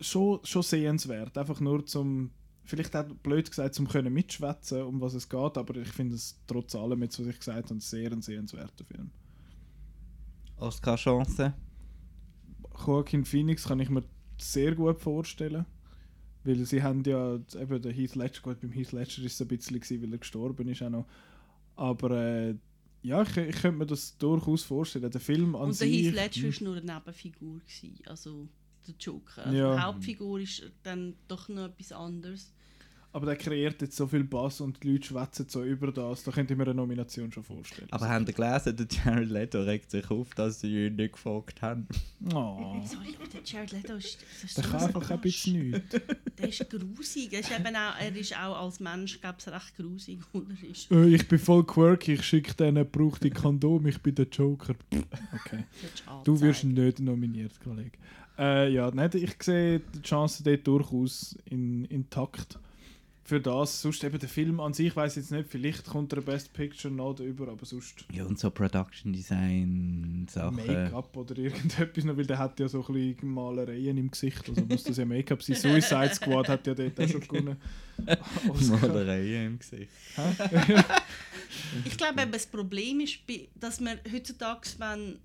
schon, schon sehenswert, einfach nur zum, vielleicht auch blöd gesagt, zum können mitschwätzen, um was es geht, aber ich finde es trotz allem, jetzt, was ich gesagt habe, sehr ein sehenswerter Film. Oscar-Chance. Joaquin Phoenix kann ich mir sehr gut vorstellen. Weil sie haben ja eben der Heath Ledger, gut, beim Heath Ledger ist es ein bisschen, gewesen, weil er gestorben ist auch noch. Aber äh, ja, ich, ich könnte mir das durchaus vorstellen. Der Film an Und der sich... Heath Ledger war nur eine Nebenfigur, gewesen, also der Joker. Also Ja. Die Hauptfigur ist dann doch noch etwas anderes. Aber der kreiert jetzt so viel Bass und die Leute schwätzen so über das, da könnte ich mir eine Nomination schon vorstellen. Aber habt ihr gelesen, der Jared Leto regt sich auf, dass sie ihn nicht gefragt haben? Oh. Sorry, aber der Jared Leto ist, das ist Der so kann ein einfach ein bisschen nichts. Der ist grusig. Er ist, eben auch, er ist auch als Mensch, glaube ich, recht grusig. Ist Äh, ich bin voll quirky, ich schicke denen gebrauchte Kondom, ich bin der Joker. Okay. Du wirst nicht nominiert, Kollege. Äh, ja, nein, ich sehe die Chancen dort durchaus in, intakt. Für das, sonst eben der Film an sich, weiß jetzt nicht, vielleicht kommt der Best Picture noch über, aber sonst Ja, und so Production Design Sachen. Make-up oder irgendetwas noch, weil der hat ja so ein bisschen Malereien im Gesicht, also muss das ja Make-up sein. Suicide Squad hat ja dort auch schon gewonnen. <laughs> Malereien im Gesicht. <laughs> Ich glaube, eben, das Problem ist, dass man heutzutage, wenn.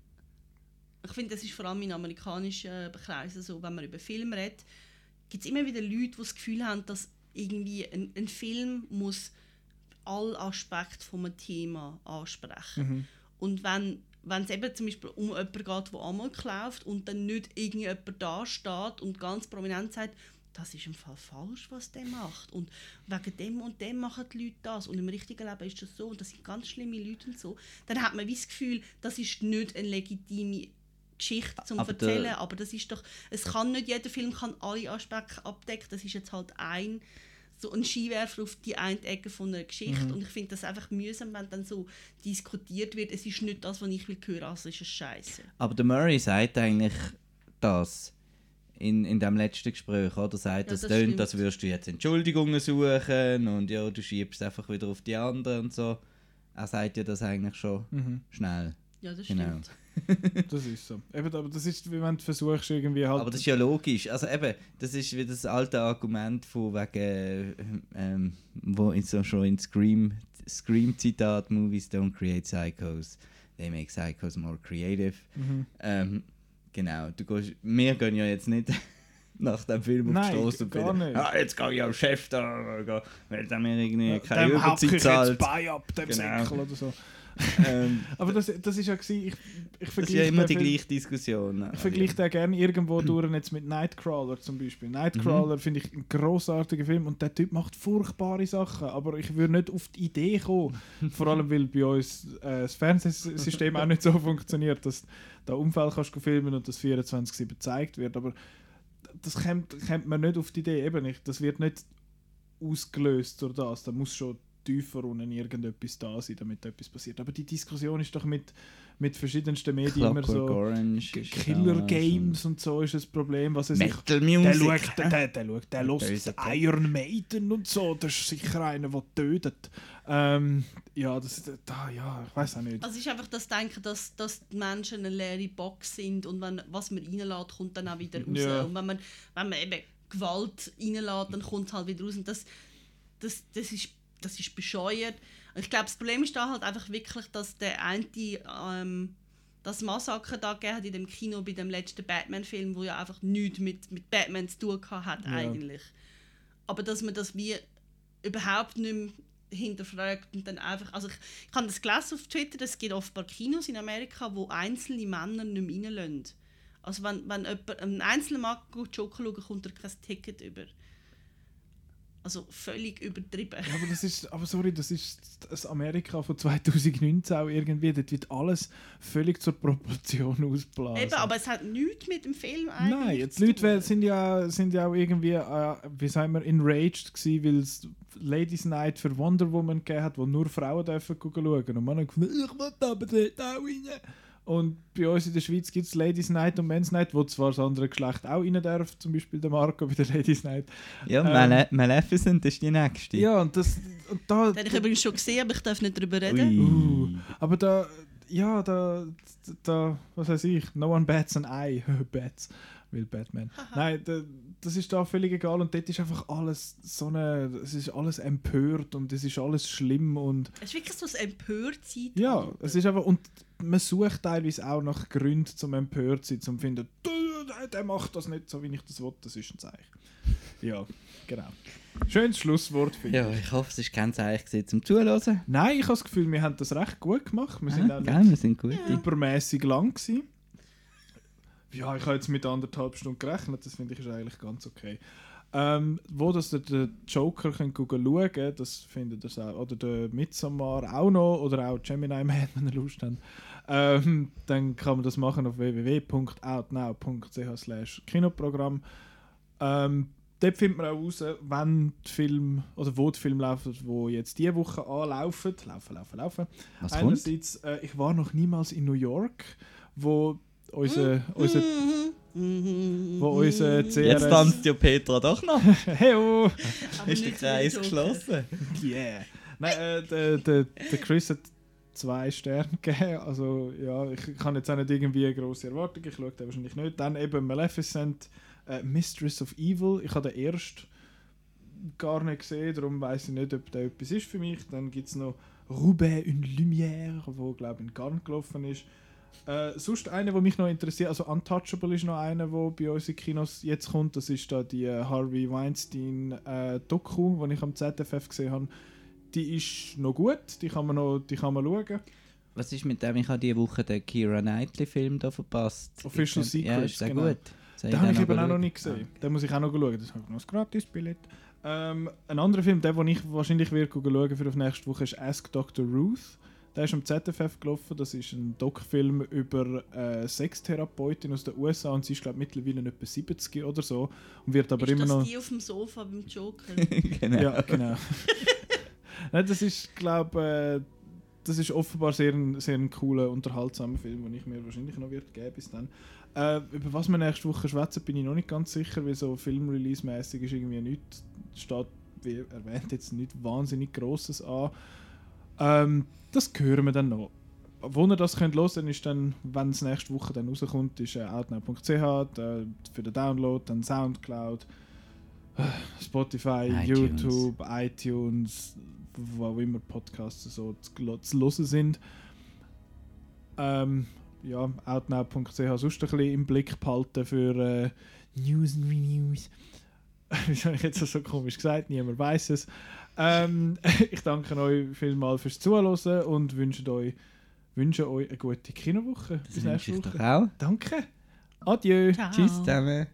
Ich finde, das ist vor allem in amerikanischen Kreisen so, wenn man über Filme redet, gibt es immer wieder Leute, die das Gefühl haben, dass irgendwie ein, ein Film muss alle Aspekte von einem Thema ansprechen. Mhm. Und wenn wenn es eben zum Beispiel um jemanden geht, der Amok läuft und dann nicht irgendjemand da steht und ganz prominent sagt, das ist im Fall falsch, was der macht. Und wegen dem und dem machen die Leute das. Und im richtigen Leben ist das so. Und das sind ganz schlimme Leute und so. Dann hat man wie das Gefühl, das ist nicht eine legitime Geschichte zum Aber Erzählen. Aber das ist doch, es kann nicht, jeder Film kann alle Aspekte abdecken. Das ist jetzt halt ein so ein Skiwerfer auf die eine Ecke von einer Geschichte. Mhm. Und ich finde das einfach mühsam, wenn dann so diskutiert wird, es ist nicht das, was ich will hören, also ist es scheiße. Aber der Murray sagt eigentlich das in, in dem letzten Gespräch, oder? Sagt, Ja, das das tönt, als würdest du jetzt Entschuldigungen suchen und ja, du schiebst einfach wieder auf die anderen und so. Er sagt ja das eigentlich schon Mhm. schnell. Ja, das Genau. stimmt. <laughs> Das ist so. Eben, aber das ist, wie wenn du versuchst, irgendwie halt. Aber das ist ja logisch. Also eben, das ist wie das alte Argument von wegen, ähm, wo in so schon in Scream, Scream-Zitat, Movies don't create psychos, they make psychos more creative. Mhm. Ähm, genau, du gehst, wir gehen ja jetzt nicht <laughs> nach dem Film auf die Straße und gar nicht. ah, jetzt gehe ich am Chef da, weil der mir irgendwie keine dem Überzeit jetzt zahlt. Bein ab, dem Genau. Säckel oder so. Ähm, <laughs> Aber das, das ist ja gewesen, ich, ich das ist vergleiche ja immer die gleiche Diskussion. Ich vergleiche den gerne irgendwo durch jetzt mit Nightcrawler zum Beispiel. Nightcrawler finde ich einen grossartigen Film und der Typ macht furchtbare Sachen, aber ich würde nicht auf die Idee kommen. <laughs> Vor allem, weil bei uns äh, das Fernsehsystem auch nicht so funktioniert, dass da Unfall kannst du filmen und das 24-7 gezeigt wird. Aber das kommt, kommt man nicht auf die Idee. Eben nicht. Das wird nicht ausgelöst durch das. Da muss schon tiefer unten irgendetwas da sein, damit etwas passiert. Aber die Diskussion ist doch mit, mit verschiedensten Medien immer so. Clockwork Orange Killer da Games und so ist das Problem. Was sich, Metal der Music, schaut, hä? der, der, schaut, der hört. Iron Maiden und so. Das ist sicher einer, der tötet. Ähm, ja, das, da, ja, ich weiß auch nicht. Also es ist einfach das Denken, dass, dass die Menschen eine leere Box sind und wenn, was man reinlässt, kommt dann auch wieder raus. Ja. Und wenn man, wenn man eben Gewalt reinlässt, dann kommt es halt wieder raus. Und das, das, das, ist, das ist bescheuert. Ich glaube, das Problem ist da halt einfach wirklich, dass der eine ähm, das Massaker da gegeben hat in dem Kino bei dem letzten Batman-Film, wo ja einfach nichts mit, mit Batman zu tun hat Ja. eigentlich. Aber dass man das wie überhaupt nicht mehr hinterfragt und dann einfach, also ich, ich habe das gelesen auf Twitter, es gibt offenbar Kinos in Amerika, wo einzelne Männer nicht mehr reinlassen. Also wenn, wenn jemand, ein einzelner Mann geht Joker schauen, kommt er kein Ticket über. Also völlig übertrieben. Ja, aber das ist, aber sorry, das ist das Amerika von 2019 auch irgendwie. Dort wird alles völlig zur Proportion ausblasen. Eben, aber es hat nichts mit dem Film eigentlich Nein, jetzt die Leute tun. sind ja, sind ja auch irgendwie, äh, wie sagen wir, enraged gewesen, weil es Ladies Night für Wonder Woman gegeben hat, wo nur Frauen dürfen gucken schauen. Und man hat gefunden, ich will aber dort auch rein. Und bei uns in der Schweiz gibt es Ladies Night und Men's Night, wo zwar das andere Geschlecht auch rein darf, zum Beispiel der Marco bei der Ladies Night. Ja, Ähm, Male Maleficent ist die nächste. Ja, und das, und da, Das habe ich übrigens schon gesehen, aber ich darf nicht darüber reden. Ui. Uh, aber da, ja, da, da, was weiß ich, no one bats an eye, <laughs> bats, will Batman. Nein, da, das ist da völlig egal und dort ist einfach alles so eine, es ist alles empört und es ist alles schlimm und Es ist wirklich so ein Empörtsein. ja, es ist einfach, und man sucht teilweise auch nach Gründen zum empört sein, zum finden, «Du, der- macht das nicht so, wie ich das will, das ist ein Zeichen. Ja, genau. Schönes Schlusswort, finde Ja, ich hoffe, es ist kein Zeichen zum Zuhören. Nein, ich habe das Gefühl, wir haben das recht gut gemacht. Wir sind Ah, auch gell, nicht wir sind gut. übermäßig lang gewesen. Ja, ich habe jetzt mit anderthalb Stunden gerechnet, das finde ich ist eigentlich ganz okay. Ähm, wo das der, der Joker könnt schauen, das findet ihr auch. Oder der Midsommar auch noch, oder auch Gemini Man, <laughs> wenn ihr Lust habt. Ähm, dann kann man das machen auf www.outnow.ch slash Kinoprogramm. Ähm, dort findet man auch raus, wenn die Film oder wo die Filme laufen, wo jetzt diese Woche anlaufen. Laufen, laufen, laufen. Was Einerseits, äh, ich war noch niemals in New York, wo unser, unser, wo unser CRS... Jetzt tanzt ja Petra doch noch. <laughs> Heyo! Aber Ist der so Kreis geschlossen? Yeah! Nein, äh, der, der, der Chris hat zwei Sterne <laughs> gegeben. Also, ja, ich, habe jetzt auch nicht irgendwie eine grosse Erwartung. Ich schaue den wahrscheinlich nicht. Dann eben Maleficent, äh, Mistress of Evil. Ich habe den erst gar nicht gesehen, darum weiß ich nicht, ob der etwas ist für mich. Dann gibt es noch Roubaix une Lumière, wo glaube ich in Cannes gelaufen ist. Äh, sonst einer, der mich noch interessiert, also Untouchable ist noch einer, der bei uns in Kinos jetzt kommt. Das ist da die äh, Harvey Weinstein äh, Doku, die ich am ZFF gesehen habe. Die ist noch gut, die kann man noch, die kann man schauen. Was ist mit dem? Ich habe diese Woche den Kira Knightley-Film da verpasst. Official Ich- Ja, Secrets, ist der genau. gut? Soll Den habe ich eben auch noch nicht gesehen. Den muss ich auch noch schauen. Das habe ich noch ein Gratis-Billett. Ähm, ein anderer Film, der, den ich wahrscheinlich werde schauen für auf nächste Woche, ist Ask Dr. Ruth. Der ist am ZFF gelaufen. Das ist ein Doc-Film über äh, Sextherapeutin aus den USA und sie ist, glaube ich, mittlerweile etwa 70 oder so und wird aber ist immer das noch... die auf dem Sofa beim Joker? genau. <laughs> Ja, genau. <laughs> Nein, das ist, glaube äh, das ist offenbar sehr ein, sehr ein cooler, unterhaltsamer Film, den ich mir wahrscheinlich noch wird geben bis dann. Äh, über was wir nächste Woche schwätzen, bin ich noch nicht ganz sicher, weil so Filmrelease-mäßig ist irgendwie nichts, steht, wie erwähnt, jetzt nicht wahnsinnig Grosses an. Ähm, das hören wir dann noch. Wo ihr das könnt hören ist dann, wenn es nächste Woche dann rauskommt, ist äh, outnow.ch äh, für den Download, dann Soundcloud, äh, Spotify, iTunes. YouTube, iTunes, wo auch immer Podcasts so zu, zu hören sind. Ähm, ja, outnow.ch sonst ein bisschen im Blick behalten für äh, News and Reviews. Wie habe ich jetzt das so komisch gesagt? Niemand weiß es. Ähm, <laughs> ich danke euch vielmals fürs Zuhören und wünsche euch, wünsche euch eine gute Kinowoche. Das Bis nächste ich Woche. doch auch. Danke. Adieu. Ciao. Tschüss zusammen.